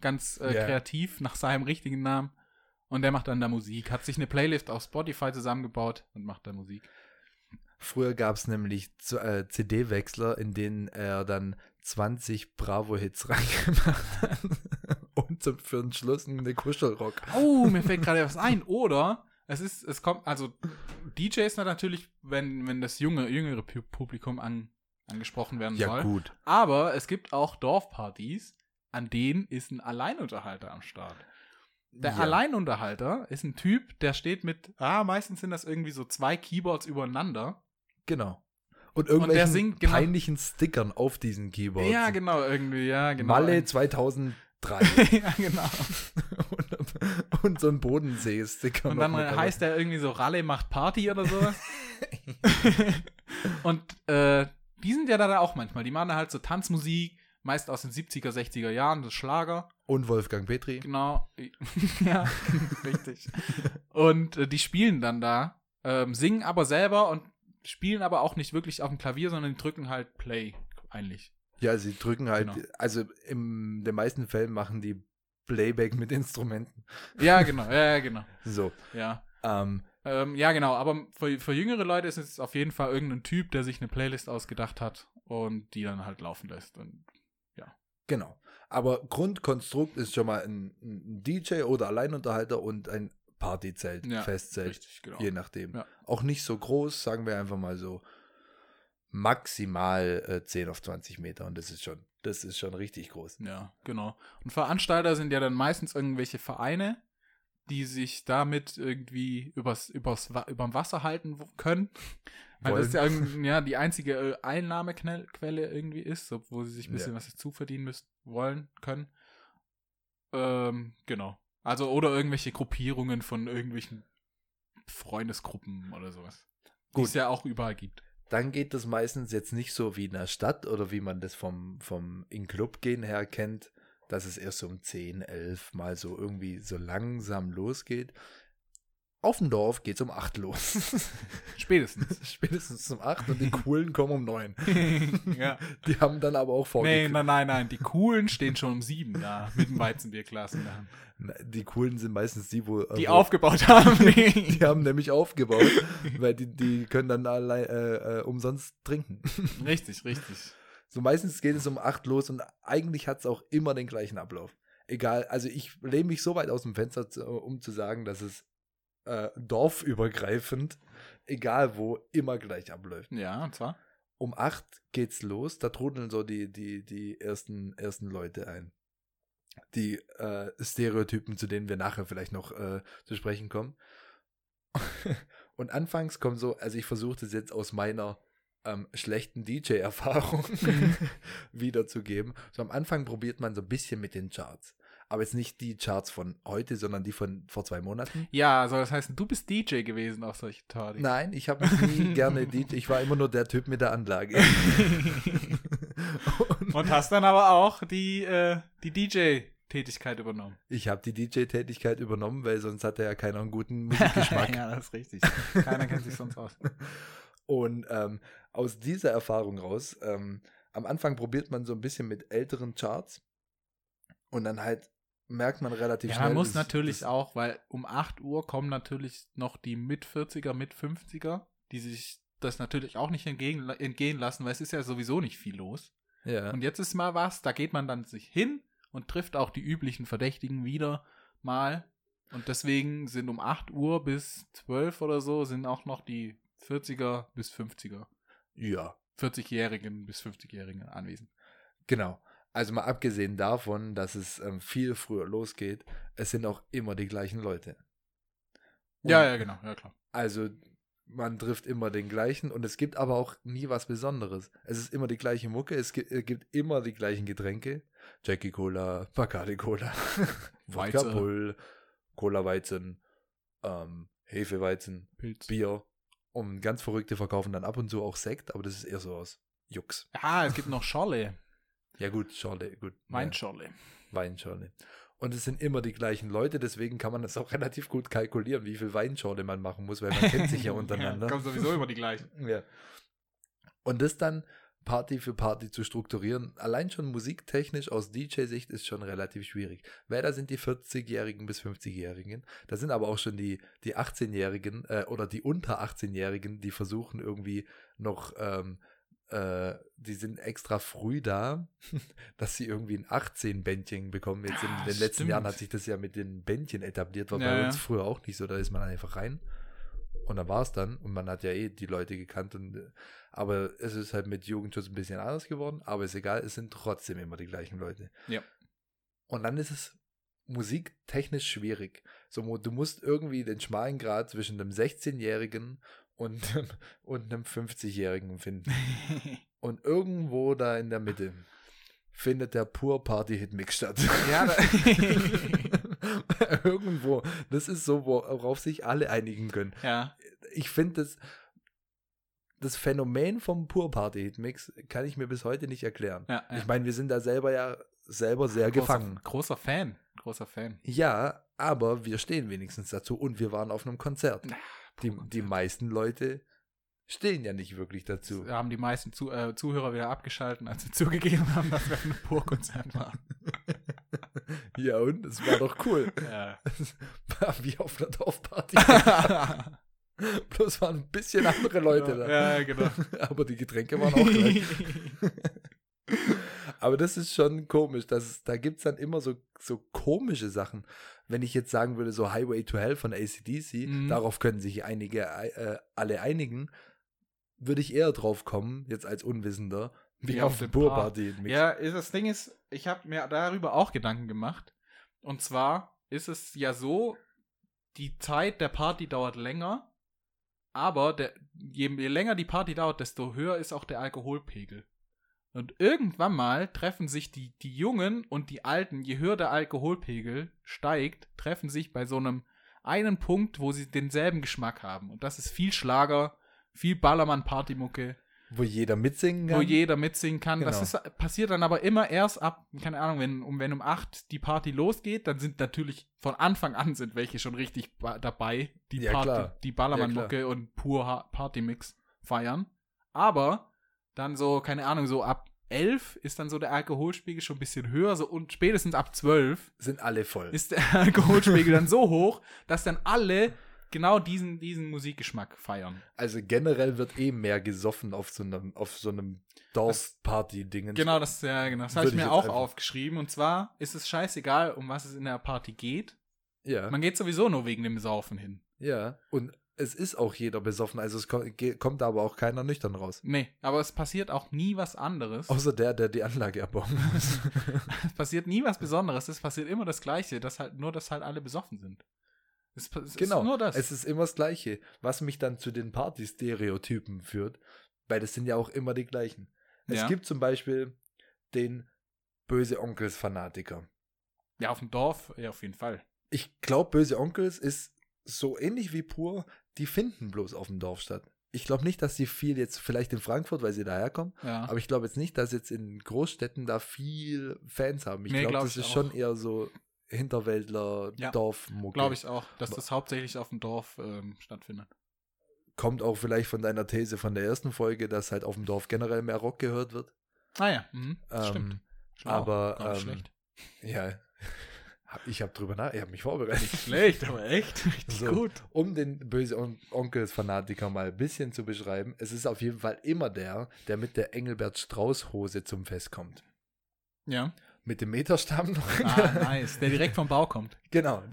ganz äh, Ja. kreativ nach seinem richtigen Namen. Und der macht dann da Musik, hat sich eine Playlist auf Spotify zusammengebaut und macht da Musik. Früher gab es nämlich äh, CD-Wechsler, in denen er dann 20 Bravo-Hits reingemacht hat. Und zum, für den Schluss eine Kuschelrock. Oh, mir fällt gerade was ein. Oder es ist, es kommt, also DJ ist natürlich, wenn, wenn das junge, jüngere Pu- Publikum an, angesprochen werden Ja, soll. gut. Aber es gibt auch Dorfpartys, an denen ist ein Alleinunterhalter am Start. Der Ja. Alleinunterhalter ist ein Typ, der steht mit, ah, meistens sind das irgendwie so zwei Keyboards übereinander. Genau. Und der irgendwelchen singt genau- peinlichen Stickern auf diesen Keyboards. Ja, genau, irgendwie, ja, genau. Malle 2003. ja, genau. und, und so ein Bodensee-Sticker. Und dann heißt er irgendwie so Ralle macht Party oder sowas. und äh, die sind ja da auch manchmal. Die machen da halt so Tanzmusik, meist aus den 70er, 60er Jahren, das Schlager. Und Wolfgang Petri. Genau. ja, richtig. Und äh, die spielen dann da, ähm, singen aber selber und spielen aber auch nicht wirklich auf dem Klavier, sondern die drücken halt Play, eigentlich. Ja, sie drücken halt, Genau. also in den meisten Fällen machen die Playback mit Instrumenten. Ja, genau, ja, ja, genau. So. Ja. Ähm, Ähm, ja, genau, aber für, für jüngere Leute ist es auf jeden Fall irgendein Typ, der sich eine Playlist ausgedacht hat und die dann halt laufen lässt. Und genau. Aber Grundkonstrukt ist schon mal ein, ein DJ oder Alleinunterhalter und ein Partyzelt, Ja, Festzelt, Richtig, genau. je nachdem. Ja. Auch nicht so groß, sagen wir einfach mal so maximal äh, 10 auf 20 Meter und das ist schon, das ist schon richtig groß. Ja, genau. Und Veranstalter sind ja dann meistens irgendwelche Vereine, die sich damit irgendwie übers, übers, überm Wasser halten können. Weil das ja, ja die einzige äh, Einnahmequelle irgendwie ist, wo sie sich ein bisschen Ja. was zuverdienen müssen, wollen, können. Ähm, genau. Also, oder irgendwelche Gruppierungen von irgendwelchen Freundesgruppen oder sowas. Die es ja auch überall gibt. Dann geht das meistens jetzt nicht so wie in der Stadt oder wie man das vom, vom in Club gehen her kennt, dass es erst so um 10, 11 mal so irgendwie so langsam losgeht. Auf dem Dorf geht es um 8 los. Spätestens. Spätestens um 8 und die Coolen kommen um 9. ja. Die haben dann aber auch Nee, vorgekriegt. nein, nein, nein. Die Coolen stehen schon um sieben da mit dem Weizenbierglas in der Hand. Die Coolen sind meistens die, wo. Die wo, aufgebaut haben. Die haben nämlich aufgebaut, weil die, die können dann allein, äh, äh, umsonst trinken. richtig, richtig. So meistens geht es um 8 los und eigentlich hat es auch immer den gleichen Ablauf. Egal, also ich lehne mich so weit aus dem Fenster, um zu sagen, dass es äh, dorfübergreifend, egal wo, immer gleich abläuft. Ja, und zwar? Um 8 geht's los, da trudeln so die, die, die ersten, ersten Leute ein. Die äh, Stereotypen, zu denen wir nachher vielleicht noch äh, zu sprechen kommen. Und anfangs kommen so, also ich versuche das jetzt aus meiner ähm, schlechten DJ-Erfahrung wiederzugeben. So am Anfang probiert man so ein bisschen mit den Charts. Aber jetzt nicht die Charts von heute, sondern die von vor zwei Monaten. Ja, soll das heißen, du bist DJ gewesen auf solchen Partys. Nein, ich habe nie gerne DJ. Ich war immer nur der Typ mit der Anlage. Und Und hast dann aber auch die, äh, die DJ-Tätigkeit übernommen. ich habe die DJ-Tätigkeit übernommen, weil sonst hatte ja keiner einen guten Musikgeschmack. ja, das ist richtig. Keiner kennt sich sonst aus. Und ähm, aus dieser Erfahrung raus, ähm, am Anfang probiert man so ein bisschen mit älteren Charts und dann halt merkt man relativ Ja, schnell. man muss das- natürlich das- auch, weil um 8 Uhr kommen natürlich noch die mit 40er, mit 50er, die sich das natürlich auch nicht entgegen, entgehen lassen, weil es ist ja sowieso nicht viel los. Ja. Und jetzt ist mal was, da geht man dann sich hin und trifft auch die üblichen Verdächtigen wieder mal. Und deswegen sind um 8 Uhr bis 12 oder so sind auch noch die 40er bis 50er, ja, 40-Jährigen bis 50-Jährigen anwesend. genau. Also mal abgesehen davon, dass es ähm, viel früher losgeht, es sind auch immer die gleichen Leute. Und Ja, ja, genau, ja klar. Also man trifft immer den gleichen und es gibt aber auch nie was Besonderes. Es ist immer die gleiche Mucke, es gibt, es gibt immer die gleichen Getränke. Jackie Cola, Bacardi Cola, Weizen. Bull, Cola Weizen, ähm, Hefeweizen, Pilz. Bier. Und ganz Verrückte verkaufen dann ab und zu auch Sekt, aber das ist eher so aus Jux. Ja, es gibt noch Schorle, Ja gut, Schorle, gut. Weinschorle. Ja, Weinschorle. Und es sind immer die gleichen Leute, deswegen kann man das auch relativ gut kalkulieren, wie viel Weinschorle man machen muss, weil man kennt sich ja untereinander. Ja, kommen sowieso immer die gleichen. Ja. Und das dann Party für Party zu strukturieren, allein schon musiktechnisch aus DJ-Sicht ist schon relativ schwierig. Weil da sind die 40-Jährigen bis 50-Jährigen, da sind aber auch schon die, die 18-Jährigen äh, oder die unter 18-Jährigen, die versuchen irgendwie noch, ähm, äh, die sind extra früh da, dass sie irgendwie ein 18-Bändchen bekommen. Jetzt in Ah, den letzten stimmt. Jahren hat sich das ja mit den Bändchen etabliert, war Ja, bei ja. uns früher auch nicht so, da ist man einfach rein. Und dann war es dann. Und man hat ja eh die Leute gekannt. Und, äh, aber es ist halt mit Jugendschutz ein bisschen anders geworden. Aber ist egal, es sind trotzdem immer die gleichen Leute. Ja. Und dann ist es musiktechnisch schwierig. So, du musst irgendwie den schmalen Grad zwischen einem 16-Jährigen und, einem- und einem 50-Jährigen finden. Und irgendwo da in der Mitte findet der Pur Party Hit Mix statt. Ja, da- Irgendwo. Das ist so, worauf sich alle einigen können ja. ich finde das, das Phänomen vom Pur Party Hit Mix kann ich mir bis heute nicht erklären. ja, ja. Ich meine, wir sind da selber ja selber sehr gefangen. Großer, großer Fan. Großer Fan. Ja, aber wir stehen wenigstens dazu und wir waren auf einem Konzert. Die, die meisten Leute stehen ja nicht wirklich dazu. Da haben die meisten Zu äh, Zuhörer wieder abgeschalten, als sie zugegeben haben, dass wir einem Pur-Konzert waren. Ja, und es war doch cool. Ja. War wie auf einer Dorfparty. Bloß waren ein bisschen andere Leute da. Ja, genau. Aber die Getränke waren auch gleich. Aber das ist schon komisch. Dass, da gibt es dann immer so, so komische Sachen. Wenn ich jetzt sagen würde, so Highway to Hell von ACDC, Mhm. darauf können sich einige äh, alle einigen, würde ich eher drauf kommen, jetzt als Unwissender, wie Wie auf auf der dem Burparty. Ja, das Ding ist, ich habe mir darüber auch Gedanken gemacht. Und zwar ist es ja so, die Zeit der Party dauert länger, aber der, je, je länger die Party dauert, desto höher ist auch der Alkoholpegel. Und irgendwann mal treffen sich die, die Jungen und die Alten, je höher der Alkoholpegel steigt, treffen sich bei so einem einen Punkt, wo sie denselben Geschmack haben. Und das ist viel Schlager, viel Ballermann-Partymucke Wo jeder mitsingen kann. wo jeder mitsingen kann. Das Genau. ist, passiert dann aber immer erst ab, keine Ahnung, wenn um, wenn um 8 die Party losgeht, dann sind natürlich von Anfang an sind welche schon richtig dabei, die Ja, Party, die Ballermann-Mucke und pur Partymix feiern. Aber dann so, keine Ahnung, so ab 11 ist dann so der Alkoholspiegel schon ein bisschen höher so, und spätestens ab 12 sind alle voll. ist der Alkoholspiegel dann so hoch, dass dann alle genau diesen, diesen Musikgeschmack feiern. Also generell wird eh mehr gesoffen auf so einem, auf so einem Dorfparty-Ding. Genau, das, ja, genau. das habe ich mir auch aufgeschrieben. Und zwar ist es scheißegal, um was es in der Party geht. Ja, Man geht sowieso nur wegen dem Saufen hin. ja. Und es ist auch jeder besoffen, also es kommt, aber auch keiner nüchtern raus. Nee, aber es passiert auch nie was anderes. Außer der, der die Anlage muss. Es passiert nie was Besonderes. Es passiert immer das Gleiche, dass halt, nur, dass halt alle besoffen sind. Es, es genau. ist nur das. Es ist immer das Gleiche, was mich dann zu den Party-Stereotypen führt, weil das sind ja auch immer die gleichen. Es Ja. gibt zum Beispiel den böse Onkels-Fanatiker. ja, auf dem Dorf, ja, auf jeden Fall. Ich glaube, böse Onkels ist so ähnlich wie pur, die finden bloß auf dem Dorf statt. Ich glaube nicht, dass sie viel jetzt, vielleicht in Frankfurt, weil sie daherkommen, Ja. aber ich glaube jetzt nicht, dass jetzt in Großstädten da viel Fans haben. Ich Nee, glaube, glaub das ist auch. schon eher so Hinterwäldler, Ja, Dorfmucke. Glaube ich auch, dass das hauptsächlich auf dem Dorf ähm, stattfindet. Kommt auch vielleicht von deiner These von der ersten Folge, dass halt auf dem Dorf generell mehr Rock gehört wird. Ah ja, mhm, das Ähm, stimmt. Schlau, aber, ähm, schlecht. Ja, ich habe drüber nach, ich habe mich vorbereitet. Schlecht, aber echt richtig So. gut. Um den böse On Onkels-Fanatiker mal ein bisschen zu beschreiben, es ist auf jeden Fall immer der, der mit der Engelbert Strauß-Hose zum Fest kommt. Ja. Mit dem Meterstamm noch. Ah, nice. Der direkt vom Bau kommt. Genau.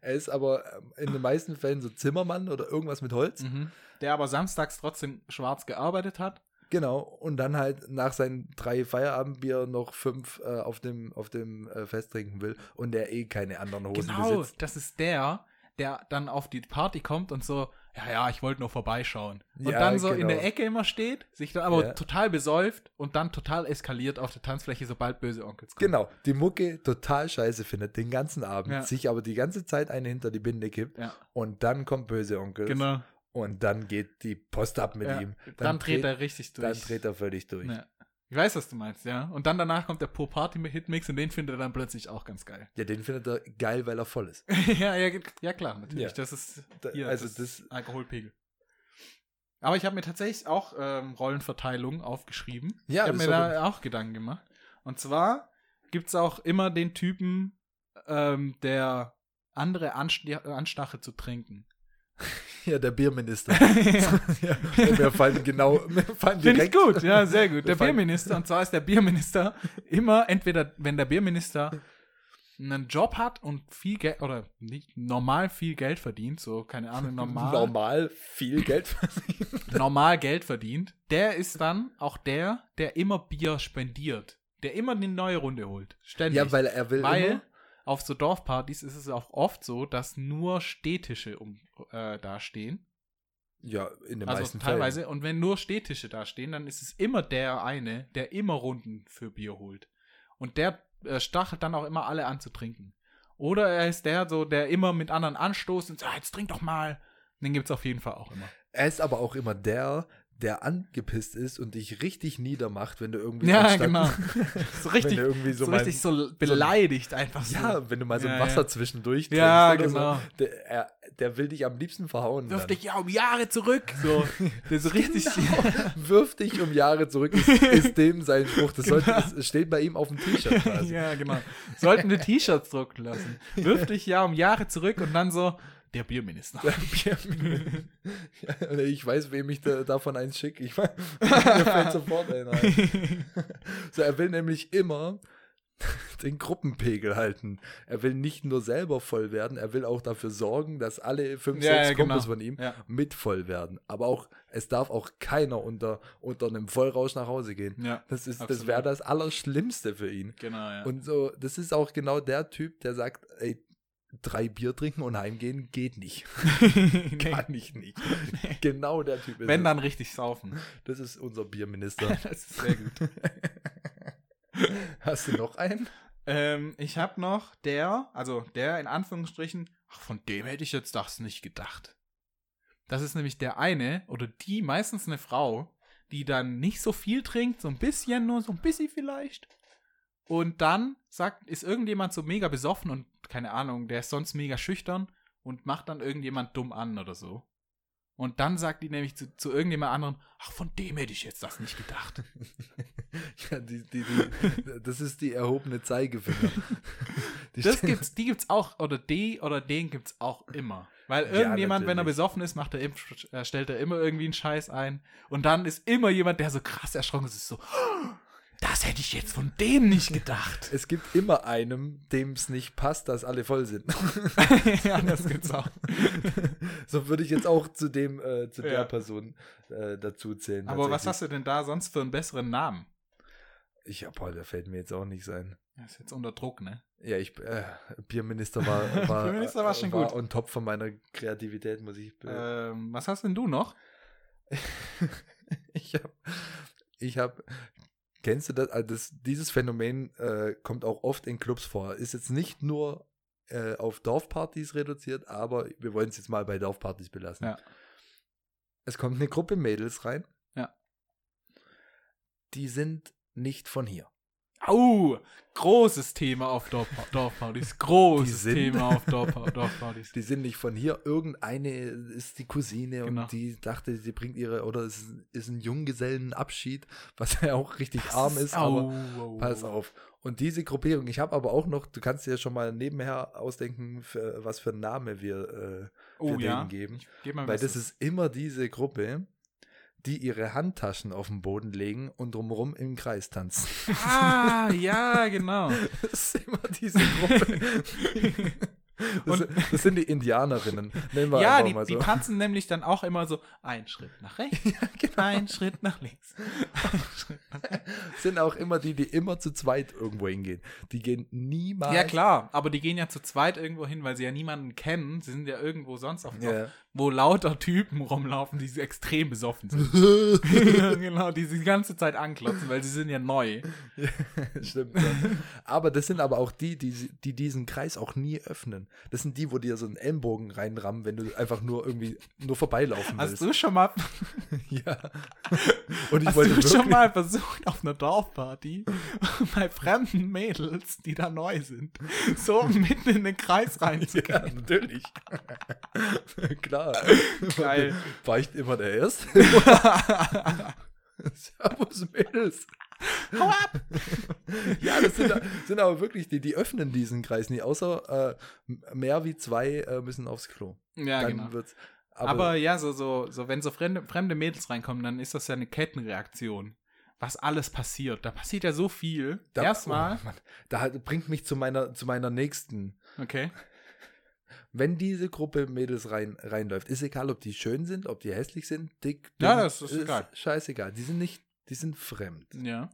er ist aber ähm, in den meisten Fällen so Zimmermann oder irgendwas mit Holz. Mhm. Der aber samstags trotzdem schwarz gearbeitet hat. Genau. Und dann halt nach seinen drei Feierabendbier noch fünf äh, auf dem, auf dem äh, Fest trinken will und der eh keine anderen Hosen Genau, besitzt. das ist der, der dann auf die Party kommt und so, ja, ja, ich wollte nur vorbeischauen. Und Ja, dann so in genau. der Ecke immer steht, sich dann aber Ja. total besäuft und dann total eskaliert auf der Tanzfläche, sobald böse Onkels kommen. Genau, die Mucke total scheiße findet, den ganzen Abend, Ja. sich aber die ganze Zeit eine hinter die Binde kippt und dann kommt böse Onkel genau. Und dann geht die Post ab mit Ja. ihm. Dann, dreht er richtig durch. Dann dreht er völlig durch. Ja. Ich weiß, was du meinst, ja. Und dann danach kommt der Pur Party Hitmix und den findet er dann plötzlich auch ganz geil. Ja, den findet er geil, weil er voll ist. ja, ja, ja, klar, natürlich. Ja. Das ist hier, also das das- Alkoholpegel. Aber ich habe mir tatsächlich auch ähm, Rollenverteilung aufgeschrieben. Ja, ich habe mir da auch Gedanken gemacht. Und zwar gibt es auch immer den Typen, ähm, der andere anst anstachelt zu trinken. Ja, der Bierminister. ja. ja, wir fallen genau, fallen Finde ich gut, ja, sehr gut. Der Bierminister, und zwar ist der Bierminister immer entweder, wenn der Bierminister einen Job hat und viel Geld, oder nicht normal viel Geld verdient, so, keine Ahnung, normal, Normal viel Geld verdienen. normal Geld verdient, der ist dann auch der, der immer Bier spendiert. Der immer eine neue Runde holt. Ständig. Ja, weil er will Weil immer. auf so Dorfpartys ist es auch oft so, dass nur Städtische um, äh, da stehen. Ja, in den Also meisten teilweise. Fällen. Und wenn nur Städtische da stehen, dann ist es immer der eine, der immer Runden für Bier holt. Und der äh, stachelt dann auch immer alle an zu trinken. Oder er ist der, so, der immer mit anderen anstoßt und sagt, ah, jetzt trink doch mal. Den gibt es auf jeden Fall auch immer. Er ist aber auch immer der, der angepisst ist und dich richtig niedermacht, wenn du irgendwie Ja, anstatt- genau. So richtig, irgendwie so, so, richtig so beleidigt einfach so. Ja, wenn du mal so Ja, ein Wasser ja. zwischendurch Ja, oder genau. So, der, er, der will dich am liebsten verhauen. Wirf dann. dich ja um Jahre zurück. So, der so richtig. Wirf dich um Jahre zurück, ist, ist dem sein Spruch. Das, sollte, das steht bei ihm auf dem T-Shirt quasi. ja, genau. Sollten wir T-Shirts drucken lassen. Wirf dich ja um Jahre zurück und dann so, der Bierminister. ja, ich weiß, wem ich da, davon eins schicke. Ich, mir fällt sofort ein. So, er will nämlich immer den Gruppenpegel halten. Er will nicht nur selber voll werden, er will auch dafür sorgen, dass alle fünf, Ja, sechs ja, Kumpels genau. von ihm Ja. mit voll werden. Aber auch, es darf auch keiner unter, unter einem Vollrausch nach Hause gehen. Das, ist, das absolut. wäre das Allerschlimmste für ihn. genau, ja. Und so, das ist auch genau der Typ, der sagt, ey, drei Bier trinken und heimgehen geht nicht. Kann ich nicht. genau der Typ ist Wenn es. dann richtig saufen. Das ist unser Bierminister. Das ist sehr gut. Hast du noch einen? ähm, ich habe noch der, also der in Anführungsstrichen, ach, von dem hätte ich jetzt das nicht gedacht. Das ist nämlich der eine oder die, meistens eine Frau, die dann nicht so viel trinkt, so ein bisschen, nur so ein bisschen vielleicht. Und dann sagt, ist irgendjemand so mega besoffen und keine Ahnung, der ist sonst mega schüchtern und macht dann irgendjemand dumm an oder so. Und dann sagt die nämlich zu, zu irgendjemand anderem, ach, von dem hätte ich jetzt das nicht gedacht. Ja, die, die, die, das ist die erhobene Zeigefinger. Die Das gibt's, die gibt's auch, oder die oder den gibt's auch immer. Weil Ja, irgendjemand, wenn er besoffen ist, macht er, äh, stellt er immer irgendwie einen Scheiß ein. Und dann ist immer jemand, der so krass erschrocken ist, ist so, das hätte ich jetzt von dem nicht gedacht. Es gibt immer einem, dem es nicht passt, dass alle voll sind. ja, das gibt's auch. so würde ich jetzt auch zu dem, äh, zu Ja. der Person äh, dazu zählen. Aber was hast du denn da sonst für einen besseren Namen? Ich hab, boah, der fällt mir jetzt auch nicht sein. Das ist jetzt unter Druck, ne? Ja, ich, äh, Bierminister war, war, Bierminister war schon war gut. on top von meiner Kreativität, muss ich. Äh, Ähm, was hast denn du noch? ich habe, ich habe, kennst du das, also das? Dieses Phänomen äh, kommt auch oft in Clubs vor. Ist jetzt nicht nur äh, auf Dorfpartys reduziert, aber wir wollen es jetzt mal bei Dorfpartys belassen. Ja. Es kommt eine Gruppe Mädels rein. Ja. Die sind nicht von hier. Au, großes Thema auf Dorf Dorfpartys. Großes sind- Thema auf Dorf Dorfpartys. Die sind nicht von hier. Irgendeine ist die Cousine Genau. und die dachte, sie bringt ihre, oder es ist, ist ein Junggesellenabschied, was ja auch richtig arm ist, aber Au, au, pass au. auf. Und diese Gruppierung, ich habe aber auch noch, du kannst dir schon mal nebenher ausdenken, für, was für einen Namen wir, äh, Oh wir ja. denen geben. Weil was. das ist immer diese Gruppe, die ihre Handtaschen auf den Boden legen und drumherum im Kreis tanzen. Ah, ja, genau. Das ist immer diese Gruppe. Das, Und- das sind die Indianerinnen. Nennen wir Ja, die, mal so. die tanzen nämlich dann auch immer so ein Schritt nach rechts, genau. ein Schritt nach links. Schritt nach rechts. sind auch immer die, die immer zu zweit irgendwo hingehen. Die gehen niemals. Ja, klar, aber die gehen ja zu zweit irgendwo hin, weil sie ja niemanden kennen. Sie sind ja irgendwo sonst auf, Ja. auf wo lauter Typen rumlaufen, die extrem besoffen sind. ja, genau, die sie die ganze Zeit anklotzen, weil sie sind ja neu. Stimmt. Ja. Aber das sind aber auch die, die, die diesen Kreis auch nie öffnen. Das sind die, wo dir so einen Ellenbogen reinrammen, wenn du einfach nur irgendwie nur vorbeilaufen Hast willst. du schon mal, Ja. Und ich hast wollte du wirklich, schon mal versucht, auf einer Dorfparty bei fremden Mädels, die da neu sind, so mitten in den Kreis Ja, reinzugehen? natürlich. Klar. Geil. War ich immer der Erste? Servus Mädels. Hau ab! Ja, das sind, sind aber wirklich die, die öffnen diesen Kreis nie, außer äh, mehr wie zwei äh, müssen aufs Klo. Ja, Dann genau. wird's. Aber, Aber, ja, so, so, so, wenn so fremde, fremde Mädels reinkommen, dann ist das ja eine Kettenreaktion. Was alles passiert. Da passiert ja so viel. Erstmal. Oh da bringt mich zu meiner, zu meiner nächsten. Okay. Wenn diese Gruppe Mädels rein, reinläuft, ist egal, ob die schön sind, ob die hässlich sind, dick, Ja, dünn, das ist egal. Scheißegal. Die sind nicht, die sind fremd. Ja.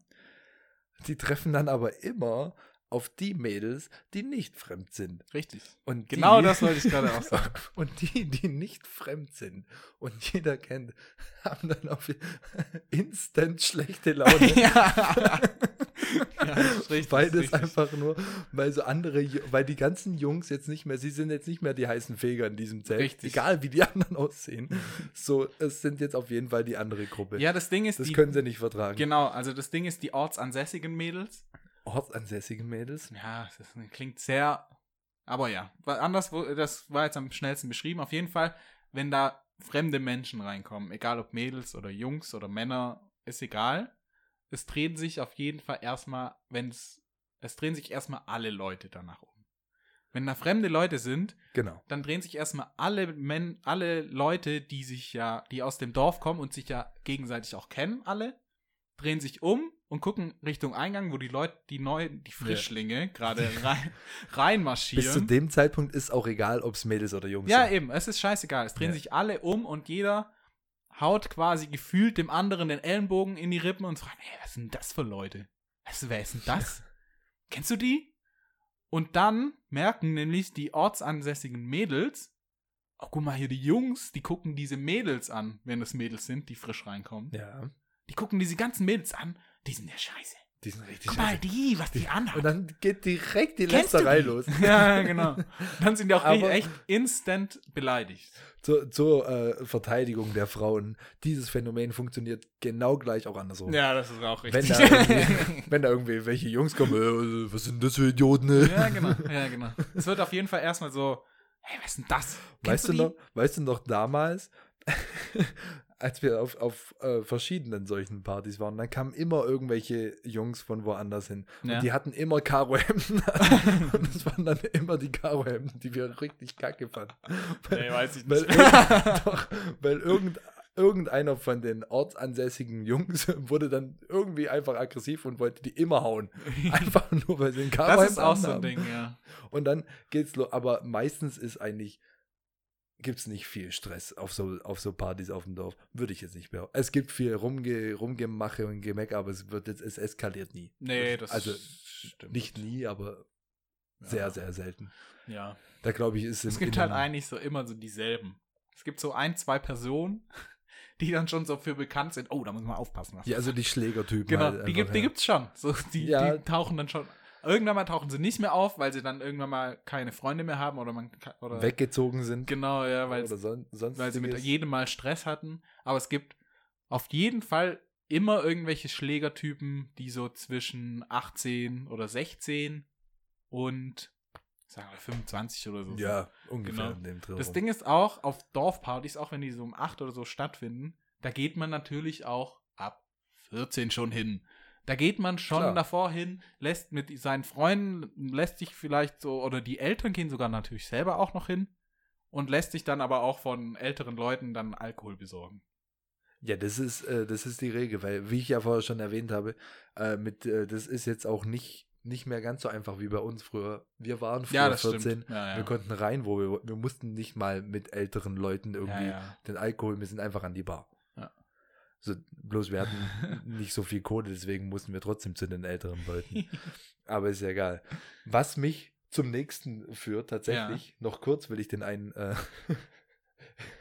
Die treffen dann aber immer auf die Mädels, die nicht fremd sind. Richtig. Und Genau die, das wollte ich gerade auch sagen. Und die, die nicht fremd sind und jeder kennt, haben dann auf instant schlechte Laune. ja. ja, richtig. weil das richtig. einfach nur, weil so andere, weil die ganzen Jungs jetzt nicht mehr, sie sind jetzt nicht mehr die heißen Feger in diesem Zelt, Richtig. egal wie die anderen aussehen. So, es sind jetzt auf jeden Fall die andere Gruppe. Ja, das Ding ist, das die, können sie nicht vertragen. genau, also das Ding ist, die ortsansässigen Mädels, Ortsansässige Mädels. ja, das klingt sehr, aber ja, anders, das war jetzt am schnellsten beschrieben. Auf jeden Fall, wenn da fremde Menschen reinkommen, egal ob Mädels oder Jungs oder Männer, ist egal. Es drehen sich auf jeden Fall erstmal, wenn es, es drehen sich erstmal alle Leute danach um. Wenn da fremde Leute sind, Genau. dann drehen sich erstmal alle Men alle Leute, die sich ja, die aus dem Dorf kommen und sich ja gegenseitig auch kennen, alle, drehen sich um und gucken Richtung Eingang, wo die Leute, die neu, die Frischlinge gerade rein, reinmarschieren. Bis zu dem Zeitpunkt ist auch egal, ob es Mädels oder Jungs Ja, sind. eben, es ist scheißegal. Es drehen Ja. sich alle um und jeder haut quasi gefühlt dem anderen den Ellenbogen in die Rippen und fragt, ey, was sind das für Leute? Was, wer ist denn das? Kennst du die? Und dann merken nämlich die ortsansässigen Mädels, oh, guck mal hier, die Jungs, die gucken diese Mädels an, wenn es Mädels sind, die frisch reinkommen. Ja, Die gucken diese ganzen Mädels an, die sind ja scheiße. die sind richtig Guck mal, scheiße. die, was die anhat. Und dann geht direkt die Kennst du Lästerei die? los. Ja, genau. Dann sind die auch Aber- echt instant beleidigt. Zur, zur äh, Verteidigung der Frauen. Dieses Phänomen funktioniert genau gleich auch andersrum. Ja, das ist auch Wenn richtig. da, irgendwie, wenn da irgendwie welche Jungs kommen, äh, was sind das für Idioten? Ne? ja, genau. Ja, genau. Es wird auf jeden Fall erstmal so, hey, was ist denn das? Weißt Kennst du, die? noch, weißt du noch damals, als wir auf, auf äh, verschiedenen solchen Partys waren, dann kamen immer irgendwelche Jungs von woanders hin. Und Ja. die hatten immer Karohemden. Und es waren dann immer die Karohemden, die wir richtig kacke fanden. Nee, weiß ich Weil, nicht. irgend, doch, weil irgend, irgendeiner von den ortsansässigen Jungs wurde dann irgendwie einfach aggressiv und wollte die immer hauen. Einfach nur, weil sie einen Karohemd Das ist auch so ein. Ding, ja. Und dann geht's los. Aber meistens ist eigentlich, gibt's nicht viel Stress auf so, auf so Partys auf dem Dorf. Würde ich jetzt nicht behaupten. Es gibt viel Rumge, Rumgemache und Gemeck, aber es wird jetzt, es eskaliert nie. Nee, das Also stimmt. nicht nie, aber sehr, sehr selten. Ja. Da glaube ich, ist Es in- gibt halt eigentlich so immer so dieselben. Es gibt so ein, zwei Personen, die dann schon so für bekannt sind. Oh, da muss man aufpassen. Ja, also die Schlägertypen. Genau, halt die, gibt, die ja. gibt's schon. So, die, Ja. die tauchen dann schon. Irgendwann mal tauchen sie nicht mehr auf, weil sie dann irgendwann mal keine Freunde mehr haben oder man oder weggezogen sind. Genau, ja, weil, son sonst weil sie mit jedem Mal Stress hatten. Aber es gibt auf jeden Fall immer irgendwelche Schlägertypen, die so zwischen 18 oder 16 und sagen wir 25 oder so. sind. Ja, ungefähr Genau. in dem Dreh. Das. Ding ist auch, auf Dorfpartys, auch wenn die so um 8 oder so stattfinden, da geht man natürlich auch ab 14 schon hin. Da geht man schon Klar. davor hin, lässt mit seinen Freunden, lässt sich vielleicht so, oder die Eltern gehen sogar natürlich selber auch noch hin und lässt sich dann aber auch von älteren Leuten dann Alkohol besorgen. Ja, das ist, äh, das ist die Regel, weil, wie ich ja vorher schon erwähnt habe, äh, mit, äh, das ist jetzt auch nicht, nicht mehr ganz so einfach wie bei uns früher. Wir waren früher Ja, das 14, stimmt. Ja, ja. wir konnten rein, wo wir, wir mussten nicht mal mit älteren Leuten irgendwie den Alkohol, wir sind einfach an die Bar. Ja. So, bloß wir hatten nicht so viel Kohle, deswegen mussten wir trotzdem zu den älteren Leuten. Aber ist ja egal. Was mich zum nächsten führt, tatsächlich, noch kurz will ich den einen, äh,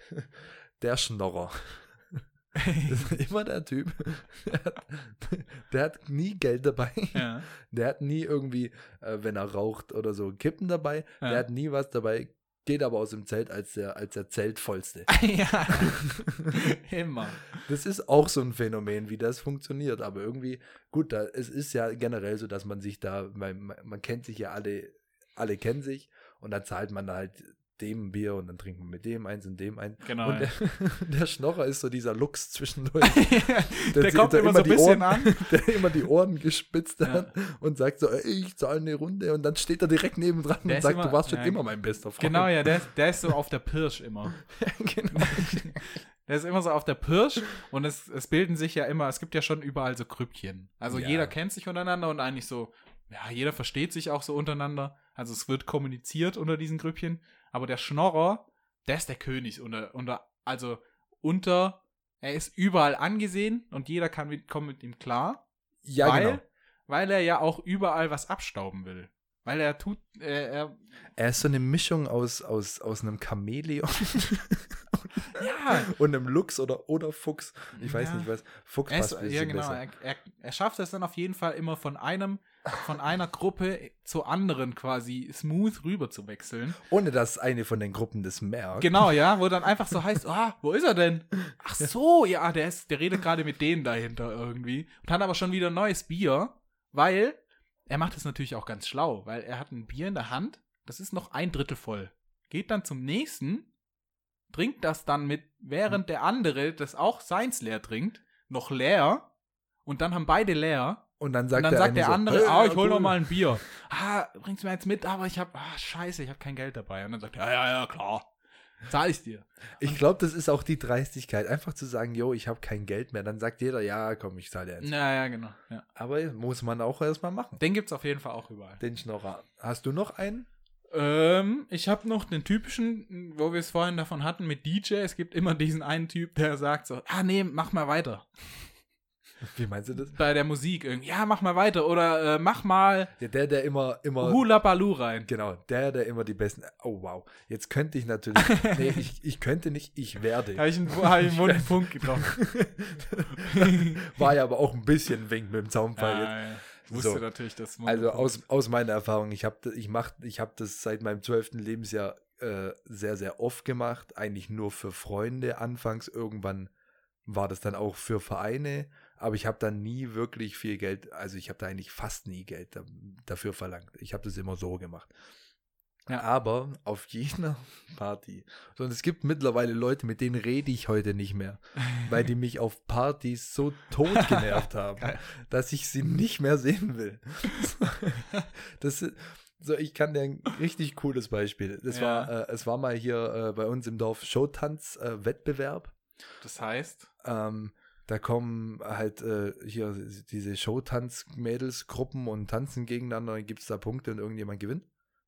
der Schnorrer. Das ist immer der Typ. Der hat, der hat nie Geld dabei. ja. Der hat nie irgendwie, äh, wenn er raucht oder so, Kippen dabei. Ja. Der hat nie was dabei. Geht aber aus dem Zelt als der, als der Zeltvollste. ja. Immer. Das ist auch so ein Phänomen, wie das funktioniert. Aber irgendwie, gut, da, es ist ja generell so, dass man sich da, man, man kennt sich ja alle, alle kennen sich und dann zahlt man halt dem ein Bier und dann trinkt man mit dem eins und dem eins. Genau. Und ja. der, der Schnorrer ist so dieser Lux zwischendurch. der zieht kommt immer so ein bisschen Ohren, an. Der immer die Ohren gespitzt Ja. hat und sagt so, ey, ich zahle eine Runde und dann steht er direkt nebendran Der und sagt, immer- du warst schon ja, immer mein bester Freund. Genau, ja, der, der ist so auf der Pirsch immer. genau. Der ist immer so auf der Pirsch und es, es bilden sich ja immer, es gibt ja schon überall so Grüppchen. Also jeder kennt sich untereinander und eigentlich so, ja, jeder versteht sich auch so untereinander. Also es wird kommuniziert unter diesen Grüppchen. Aber der Schnorrer, der ist der König unter, unter also unter, er ist überall angesehen und jeder kann mit, kommt mit ihm klar. Ja, weil, genau. weil er ja auch überall was abstauben will. Weil er tut, äh, er, Er ist so eine Mischung aus, aus, aus einem Chamäleon ja, und einem Luchs oder, oder Fuchs. Ich weiß Ja. nicht was. Fuchs passt ja, genau. besser. Er, er, er schafft es dann auf jeden Fall immer von einem, von einer Gruppe zur anderen quasi smooth rüber zu wechseln. Ohne dass eine von den Gruppen das merkt. Genau, ja, wo dann einfach so heißt, ah, wo ist er denn? Ach so, ja, der ist, der redet gerade mit denen dahinter irgendwie und hat aber schon wieder ein neues Bier, weil er macht es natürlich auch ganz schlau, weil er hat ein Bier in der Hand, das ist noch ein Drittel voll. Geht dann zum nächsten, trinkt das dann mit, während der andere das auch seins leer trinkt, noch leer und dann haben beide leer Und dann sagt, und dann sagt eine der so, andere, "Hey, ah, ich ja, hol cool." noch mal ein Bier. Ah, bringst du mir jetzt mit, aber ich hab, ah, scheiße, ich hab kein Geld dabei. Und dann sagt er, ja, ja, ja, klar. Zahl ich dir. Ich glaube, das ist auch die Dreistigkeit, einfach zu sagen, yo, ich habe kein Geld mehr. Dann sagt jeder, ja, komm, ich zahle dir jetzt. Ja, ja, genau. Ja. Aber muss man auch erstmal machen. Den gibt's auf jeden Fall auch überall. Den Schnorrer. Hast du noch einen? Ähm, ich habe noch den typischen, wo wir es vorhin davon hatten mit DJ. Es gibt immer diesen einen Typ, der sagt so, ah nee, mach mal weiter. Wie meinst du das? Bei der Musik irgendwie, ja, mach mal weiter oder äh, mach mal Ja, der, der immer, immer. Hula Baloo rein. Genau, der, der immer die besten. Oh, wow. Jetzt könnte ich natürlich. nee, ich, ich könnte nicht, ich werde. Habe ich einen, hab ich einen wunden Punkt getroffen. War ja aber auch ein bisschen wink mit dem Zaunfall jetzt. Ja, ja. Ich wusste So. natürlich, dass man Also aus, aus meiner Erfahrung, ich habe ich mach, ich hab das seit meinem zwölften Lebensjahr äh, sehr, sehr oft gemacht. Eigentlich nur für Freunde anfangs. Irgendwann war das dann auch für Vereine. Aber ich habe dann nie wirklich viel Geld, also ich habe da eigentlich fast nie Geld da, dafür verlangt. Ich habe das immer so gemacht. Ja. Aber auf jeder Party. So, Und es gibt mittlerweile Leute, mit denen rede ich heute nicht mehr, weil die mich auf Partys so tot genervt haben, dass ich sie nicht mehr sehen will. Das ist, so, ich kann dir ein richtig cooles Beispiel. Das Ja. war, äh, es war mal hier äh, bei uns im Dorf Showtanz-Wettbewerb. Das heißt, ähm, da kommen halt äh, hier diese Showtanz-Mädels-Gruppen und tanzen gegeneinander, dann gibt es da Punkte und irgendjemand gewinnt.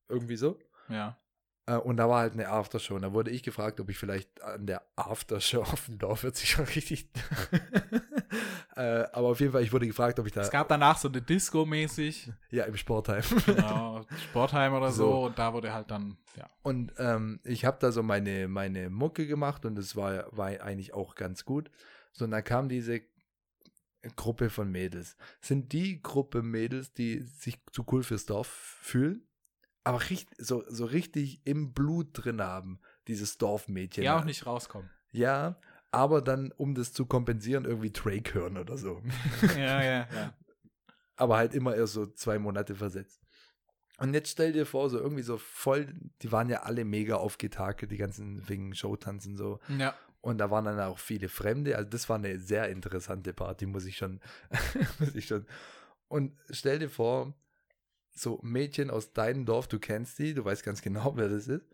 Irgendwie so. ja. Äh, und da war halt eine Aftershow. Und da wurde ich gefragt, ob ich vielleicht an der Aftershow auf dem Dorf hört sich schon richtig. äh, aber auf jeden Fall, ich wurde gefragt, ob ich da. Es gab danach so eine Disco-mäßig, ja, im Sportheim. genau, Sportheim oder so, So. und da wurde halt dann, ja. Und ähm, ich habe da so meine, meine Mucke gemacht und es war, war eigentlich auch ganz gut. So, und dann kam diese Gruppe von Mädels. Sind die Gruppe Mädels, die sich zu cool fürs Dorf fühlen, aber richtig, so, so richtig im Blut drin haben, dieses Dorfmädchen. Ja, auch nicht rauskommen. Ja, aber dann, um das zu kompensieren, irgendwie Drake hören oder so. ja, ja, ja. aber halt immer erst so zwei Monate versetzt. Und jetzt stell dir vor, so irgendwie so voll, die waren ja alle mega aufgetakelt, die ganzen wegen Showtanzen so. Ja, Und da waren dann auch viele Fremde. Also das war eine sehr interessante Party, muss ich schon, muss ich schon. Und stell dir vor, so Mädchen aus deinem Dorf, du kennst die, du weißt ganz genau, wer das ist,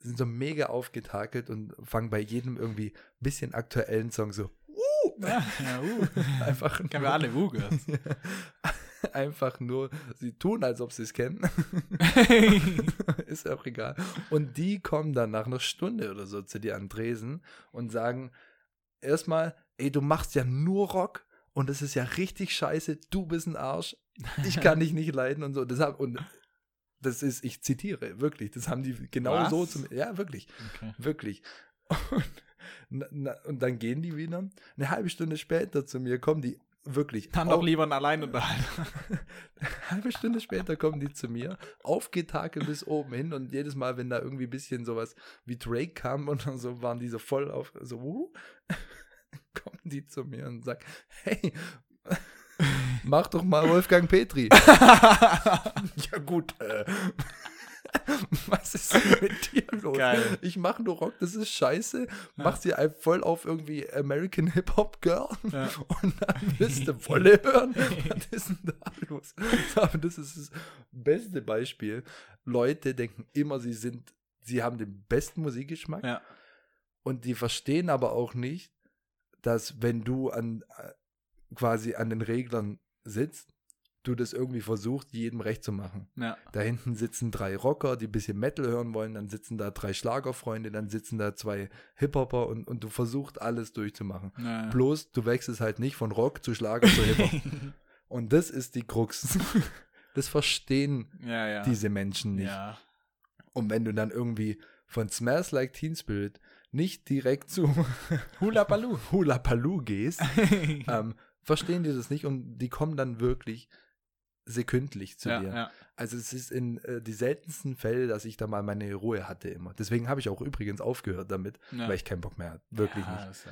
sind so mega aufgetakelt und fangen bei jedem irgendwie ein bisschen aktuellen Song so, uh, ja, ja uh. einfach Kennen wir alle Wugers. Einfach nur, sie tun, als ob sie es kennen. ist auch egal. Und die kommen dann nach einer Stunde oder so zu dir an Dresen und sagen erstmal, ey, du machst ja nur Rock und das ist ja richtig scheiße, du bist ein Arsch, ich kann dich nicht leiden und so. Das hab, und das ist, ich zitiere, wirklich, das haben die genau Was? so zum, ja, wirklich. Okay. Wirklich. Und, na, und dann gehen die wieder. Eine halbe Stunde später zu mir kommen die wirklich. Dann doch lieber ein Alleinunterhalter. Halbe Stunde später kommen die zu mir, aufgetakelt bis oben hin und jedes Mal, wenn da irgendwie ein bisschen sowas wie Drake kam und so, waren die so voll auf, so, uh, kommen die zu mir und sagen, hey, mach doch mal Wolfgang Petri. ja gut, äh, was ist denn mit dir los? Geil. Ich mache nur Rock, das ist scheiße. Mach sie voll auf irgendwie American Hip-Hop Girl Ja. und dann willst du Wolle hören. Was ist denn da los? Aber das ist das beste Beispiel. Leute denken immer, sie sind, sie haben den besten Musikgeschmack Ja. und die verstehen aber auch nicht, dass wenn du an äh, quasi an den Reglern sitzt, du das irgendwie versuchst, jedem recht zu machen. Ja. Da hinten sitzen drei Rocker, die ein bisschen Metal hören wollen, dann sitzen da drei Schlagerfreunde, dann sitzen da zwei Hip-Hopper und, und du versuchst alles durchzumachen. Ja. Bloß du wechselst halt nicht von Rock zu Schlager zu Hip-Hop. und das ist die Krux. Das verstehen diese Menschen nicht. Und wenn du dann irgendwie von Smells Like Teen Spirit nicht direkt zu Hula Baloo. Hula gehst, ähm, verstehen die das nicht und die kommen dann wirklich sekündlich zu ja, dir. ja. Also es ist in äh, die seltensten Fälle, dass ich da mal meine Ruhe hatte immer. Deswegen habe ich auch übrigens aufgehört damit, Ja. weil ich keinen Bock mehr hatte. Wirklich nicht. Ist.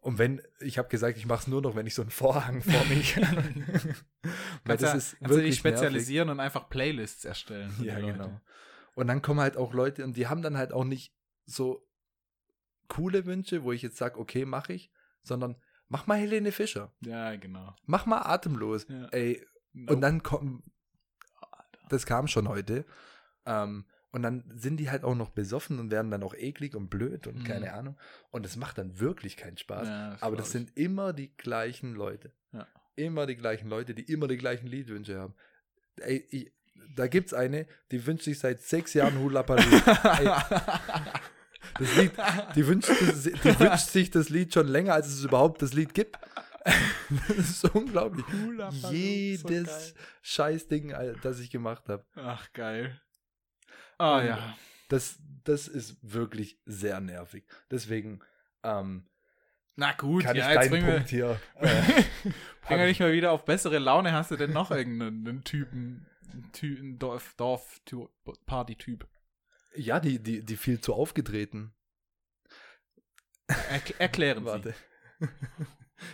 Und wenn, ich habe gesagt, ich mache es nur noch, wenn ich so einen Vorhang vor mich Weil Kannst, ja, kannst du dich spezialisieren und einfach Playlists erstellen. Ja, genau. Und dann kommen halt auch Leute und die haben dann halt auch nicht so coole Wünsche, wo ich jetzt sage, okay, mache ich, sondern mach mal Helene Fischer. Ja, genau. Mach mal atemlos. Ja. Ey, Nope. und dann kommen, das kam schon heute. Ähm, Und dann sind die halt auch noch besoffen und werden dann auch eklig und blöd und Mhm. keine Ahnung. Und es macht dann wirklich keinen Spaß. Ja, das Aber das ich. sind immer die gleichen Leute. Ja. Immer die gleichen Leute, die immer die gleichen Liedwünsche haben. Ey, ich, da gibt's eine, die wünscht sich seit sechs Jahren Hula Baloo. Das Lied, die wünscht, die wünscht sich das Lied schon länger, als es überhaupt das Lied gibt. Das ist unglaublich. So Jedes geil. Scheißding, Alter, das ich gemacht habe. Ach, geil. Ah, Und ja. Das, das ist wirklich sehr nervig. Deswegen ähm, Na gut, kann ja, ich jetzt bringen wir, Punkt hier. Äh, bringen wir dich mal wieder auf bessere Laune. Hast du denn noch irgendeinen einen Typen, einen Ty einen Dorf, Dorf Party-Typ? ja, die, die, die viel zu aufgetreten. Erk erklären Warte.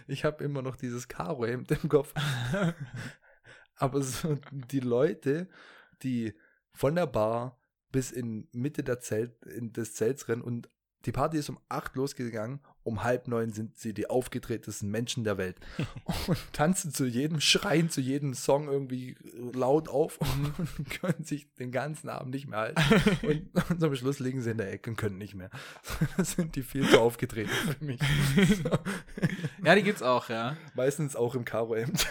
Ich habe immer noch dieses Karo-Hemd im Kopf. Aber so die Leute, die von der Bar bis in Mitte der Zelt, in des Zelts rennen und die Party ist um acht losgegangen, um halb neun sind sie die aufgetretensten Menschen der Welt und tanzen zu jedem, schreien zu jedem Song irgendwie laut auf und können sich den ganzen Abend nicht mehr halten. Und, und am Schluss liegen sie in der Ecke und können nicht mehr. Das sind die viel zu aufgetreten für mich. So. Ja, die gibt's auch, ja. Meistens auch im Karo-Hemd.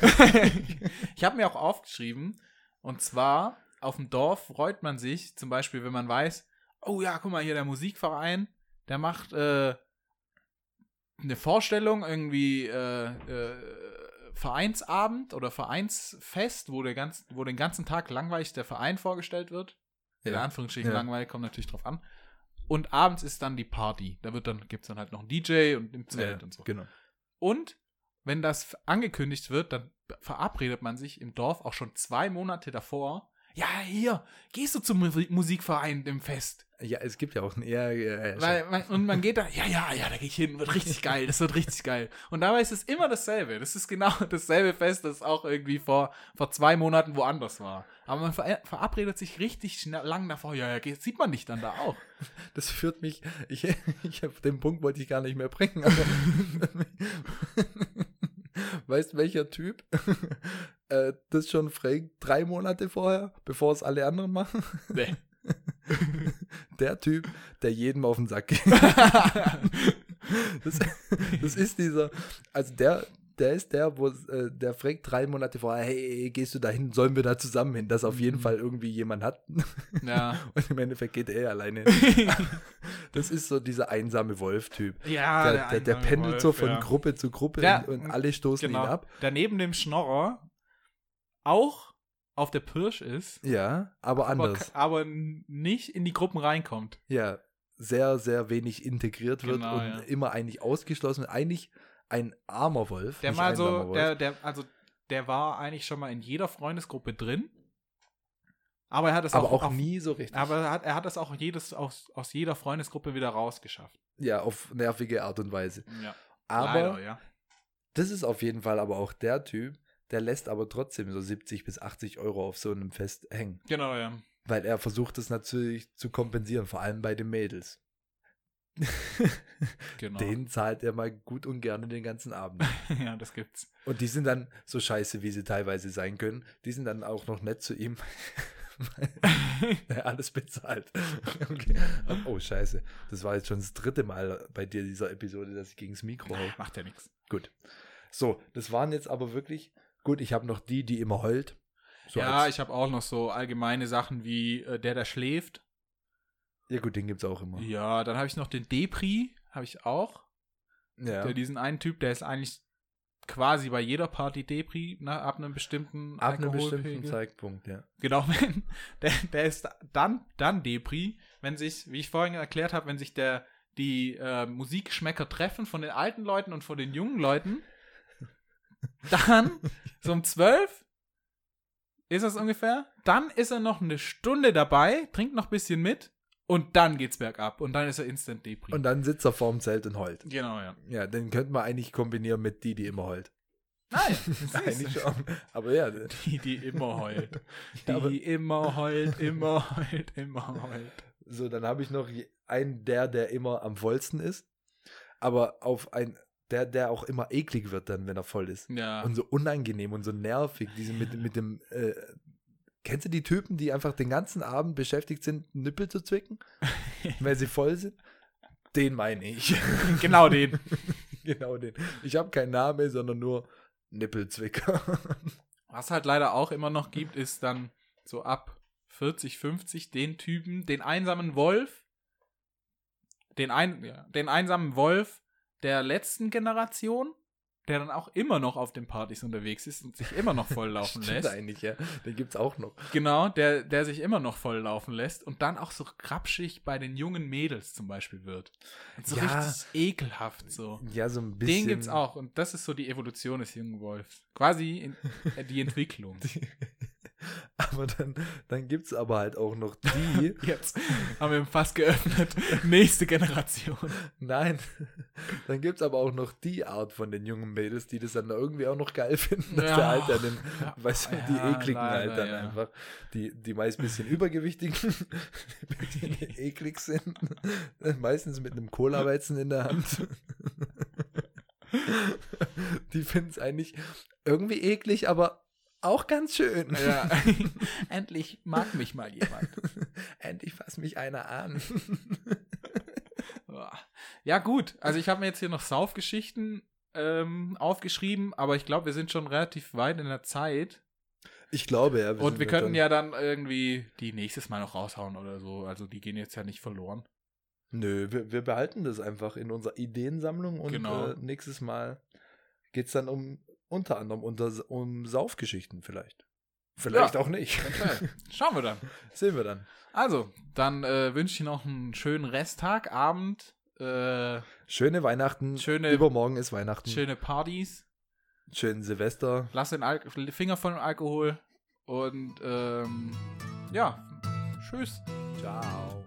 ich habe mir auch aufgeschrieben, und zwar auf dem Dorf freut man sich, zum Beispiel, wenn man weiß, oh ja, guck mal hier, der Musikverein, der macht äh, eine Vorstellung, irgendwie äh, äh, Vereinsabend oder Vereinsfest, wo, der ganz, wo den ganzen Tag langweilig der Verein vorgestellt wird. In Ja. Anführungsstrichen Ja. langweilig, kommt natürlich drauf an. Und abends ist dann die Party. Da wird dann, gibt's dann halt noch einen DJ und im Zelt und so. Genau. Und wenn das angekündigt wird, dann verabredet man sich im Dorf auch schon zwei Monate davor. Ja, hier, gehst du zum Mu- Musikverein im Fest? Ja, es gibt ja auch ein eher. Ja, Weil, weil, und man geht da, ja, ja, ja, da gehe ich hin, wird richtig geil, das wird richtig geil. Und dabei ist es immer dasselbe. Das ist genau dasselbe Fest, das auch irgendwie vor, vor zwei Monaten woanders war. Aber man ver verabredet sich richtig schnell, lang davor. Ja, ja, geht- sieht man dich dann da auch. das führt mich. Ich, ich hab, den Punkt wollte ich gar nicht mehr bringen. Aber weißt welcher Typ äh, das schon fragt, drei Monate vorher, bevor es alle anderen machen? Nee. Der Typ, der jedem auf den Sack geht. Das, das ist dieser, also der, der ist der, wo äh, der fragt drei Monate vorher, hey, gehst du da hin, sollen wir da zusammen hin, dass auf jeden Mhm. Fall irgendwie jemand hat. Ja. Und im Endeffekt geht er alleine. Das ist so dieser einsame Wolf-Typ. ja, Der, der, der einsame pendelt Wolf, so von ja. Gruppe zu Gruppe Der- und, und alle stoßen genau. ihn ab. Der neben dem Schnorrer auch auf der Pirsch ist, Ja, aber aber, anders. aber nicht in die Gruppen reinkommt. Ja, sehr, sehr wenig integriert wird Genau, und ja. immer eigentlich ausgeschlossen. Eigentlich ein armer Wolf. Der mal so, der, der, also der war eigentlich schon mal in jeder Freundesgruppe drin. Aber er hat es aber auch auf, nie so richtig. Aber er hat, er hat es auch jedes aus, aus jeder Freundesgruppe wieder rausgeschafft. ja, auf nervige Art und Weise. Ja. Aber Leider, ja. das ist auf jeden Fall aber auch der Typ, der lässt aber trotzdem so 70 bis 80 Euro auf so einem Fest hängen. Genau, ja. Weil er versucht es natürlich zu kompensieren, vor allem bei den Mädels. Genau. Den zahlt er mal gut und gerne den ganzen Abend. ja, das gibt's. Und die sind dann so scheiße, wie sie teilweise sein können. Die sind dann auch noch nett zu ihm. er alles bezahlt. Okay. Oh, scheiße. Das war jetzt schon das dritte Mal bei dir dieser Episode, dass ich gegen das Mikro hau. Macht ja nichts. Gut. So, das waren jetzt aber wirklich. Gut, ich habe noch die, die immer heult. So ja, ich habe auch noch so allgemeine Sachen wie äh, der, der schläft. ja, gut, den gibt's auch immer. Ja, dann habe ich noch den Depri, habe ich auch. Ja. Der, diesen einen Typ, der ist eigentlich quasi bei jeder Party Depri, ne, ab einem bestimmten Ab einem bestimmten Zeitpunkt, ja. Genau, wenn, der, der ist dann, dann Depri, wenn sich, wie ich vorhin erklärt habe, wenn sich der, die äh, Musikgeschmäcker treffen von den alten Leuten und von den jungen Leuten, dann so um zwölf ist das ungefähr, dann ist er noch eine Stunde dabei, trinkt noch ein bisschen mit und dann geht's bergab und dann ist er instant Depri. Und dann sitzt er vorm Zelt und heult. genau, ja. Ja, den könnte man eigentlich kombinieren mit die, die immer heult. Nein, Eigentlich schon. Aber ja, Die, die immer heult. Die Ja, immer heult, immer heult, immer heult. So, dann habe ich noch einen, der, der immer am vollsten ist, aber auf ein, der, der auch immer eklig wird dann, wenn er voll ist. Ja. Und so unangenehm und so nervig, diese mit, mit dem, äh, Kennst du die Typen, die einfach den ganzen Abend beschäftigt sind, Nippel zu zwicken, weil sie voll sind? Den meine ich. genau den. genau den. Ich habe keinen Namen, sondern nur Nippelzwicker. Was halt leider auch immer noch gibt, ist dann so ab 40, 50 den Typen, den einsamen Wolf, den, ein, ja, den einsamen Wolf der letzten Generation, der dann auch immer noch auf den Partys unterwegs ist und sich immer noch volllaufen lässt. eigentlich, ja. Den gibt's auch noch. Genau, der, der sich immer noch volllaufen lässt und dann auch so krapschig bei den jungen Mädels zum Beispiel wird. Und so Ja. richtig ekelhaft so. Ja, so ein bisschen. Den gibt's auch und das ist so die Evolution des jungen Wolfs. Quasi in, äh, die Entwicklung. Aber dann, dann gibt's aber halt auch noch die. Jetzt haben wir fast geöffnet. Nächste Generation. Nein, dann gibt's aber auch noch die Art von den jungen Mädels, die das dann irgendwie auch noch geil finden, dass Ja. der Alter, den, weißt du, die Ja, ekligen leider, Altern ja. einfach, die, die meist ein bisschen übergewichtigen, bisschen eklig sind, meistens mit einem Cola-Weizen in der Hand. Die finden es eigentlich irgendwie eklig, aber auch ganz schön. Ja. Endlich mag mich mal jemand. Endlich fasst mich einer an. Ja, gut. Also ich habe mir jetzt hier noch Saufgeschichten ähm, aufgeschrieben, aber ich glaube, wir sind schon relativ weit in der Zeit. Ich glaube, ja. Und sind wir könnten ja dann irgendwie die nächstes Mal noch raushauen oder so. Also die gehen jetzt ja nicht verloren. Nö, wir, wir behalten das einfach in unserer Ideensammlung und Genau. äh, nächstes Mal geht es dann um unter anderem unter, um Saufgeschichten vielleicht. Vielleicht Ja. auch nicht. Okay. Schauen wir dann. Sehen wir dann. Also, dann äh, wünsche ich noch einen schönen Resttag, Abend, äh, Schöne Weihnachten. Schöne- Übermorgen ist Weihnachten. schöne Partys. Schönen Silvester. Lass den Al Finger von Alkohol. Und ähm, ja, tschüss. Ciao.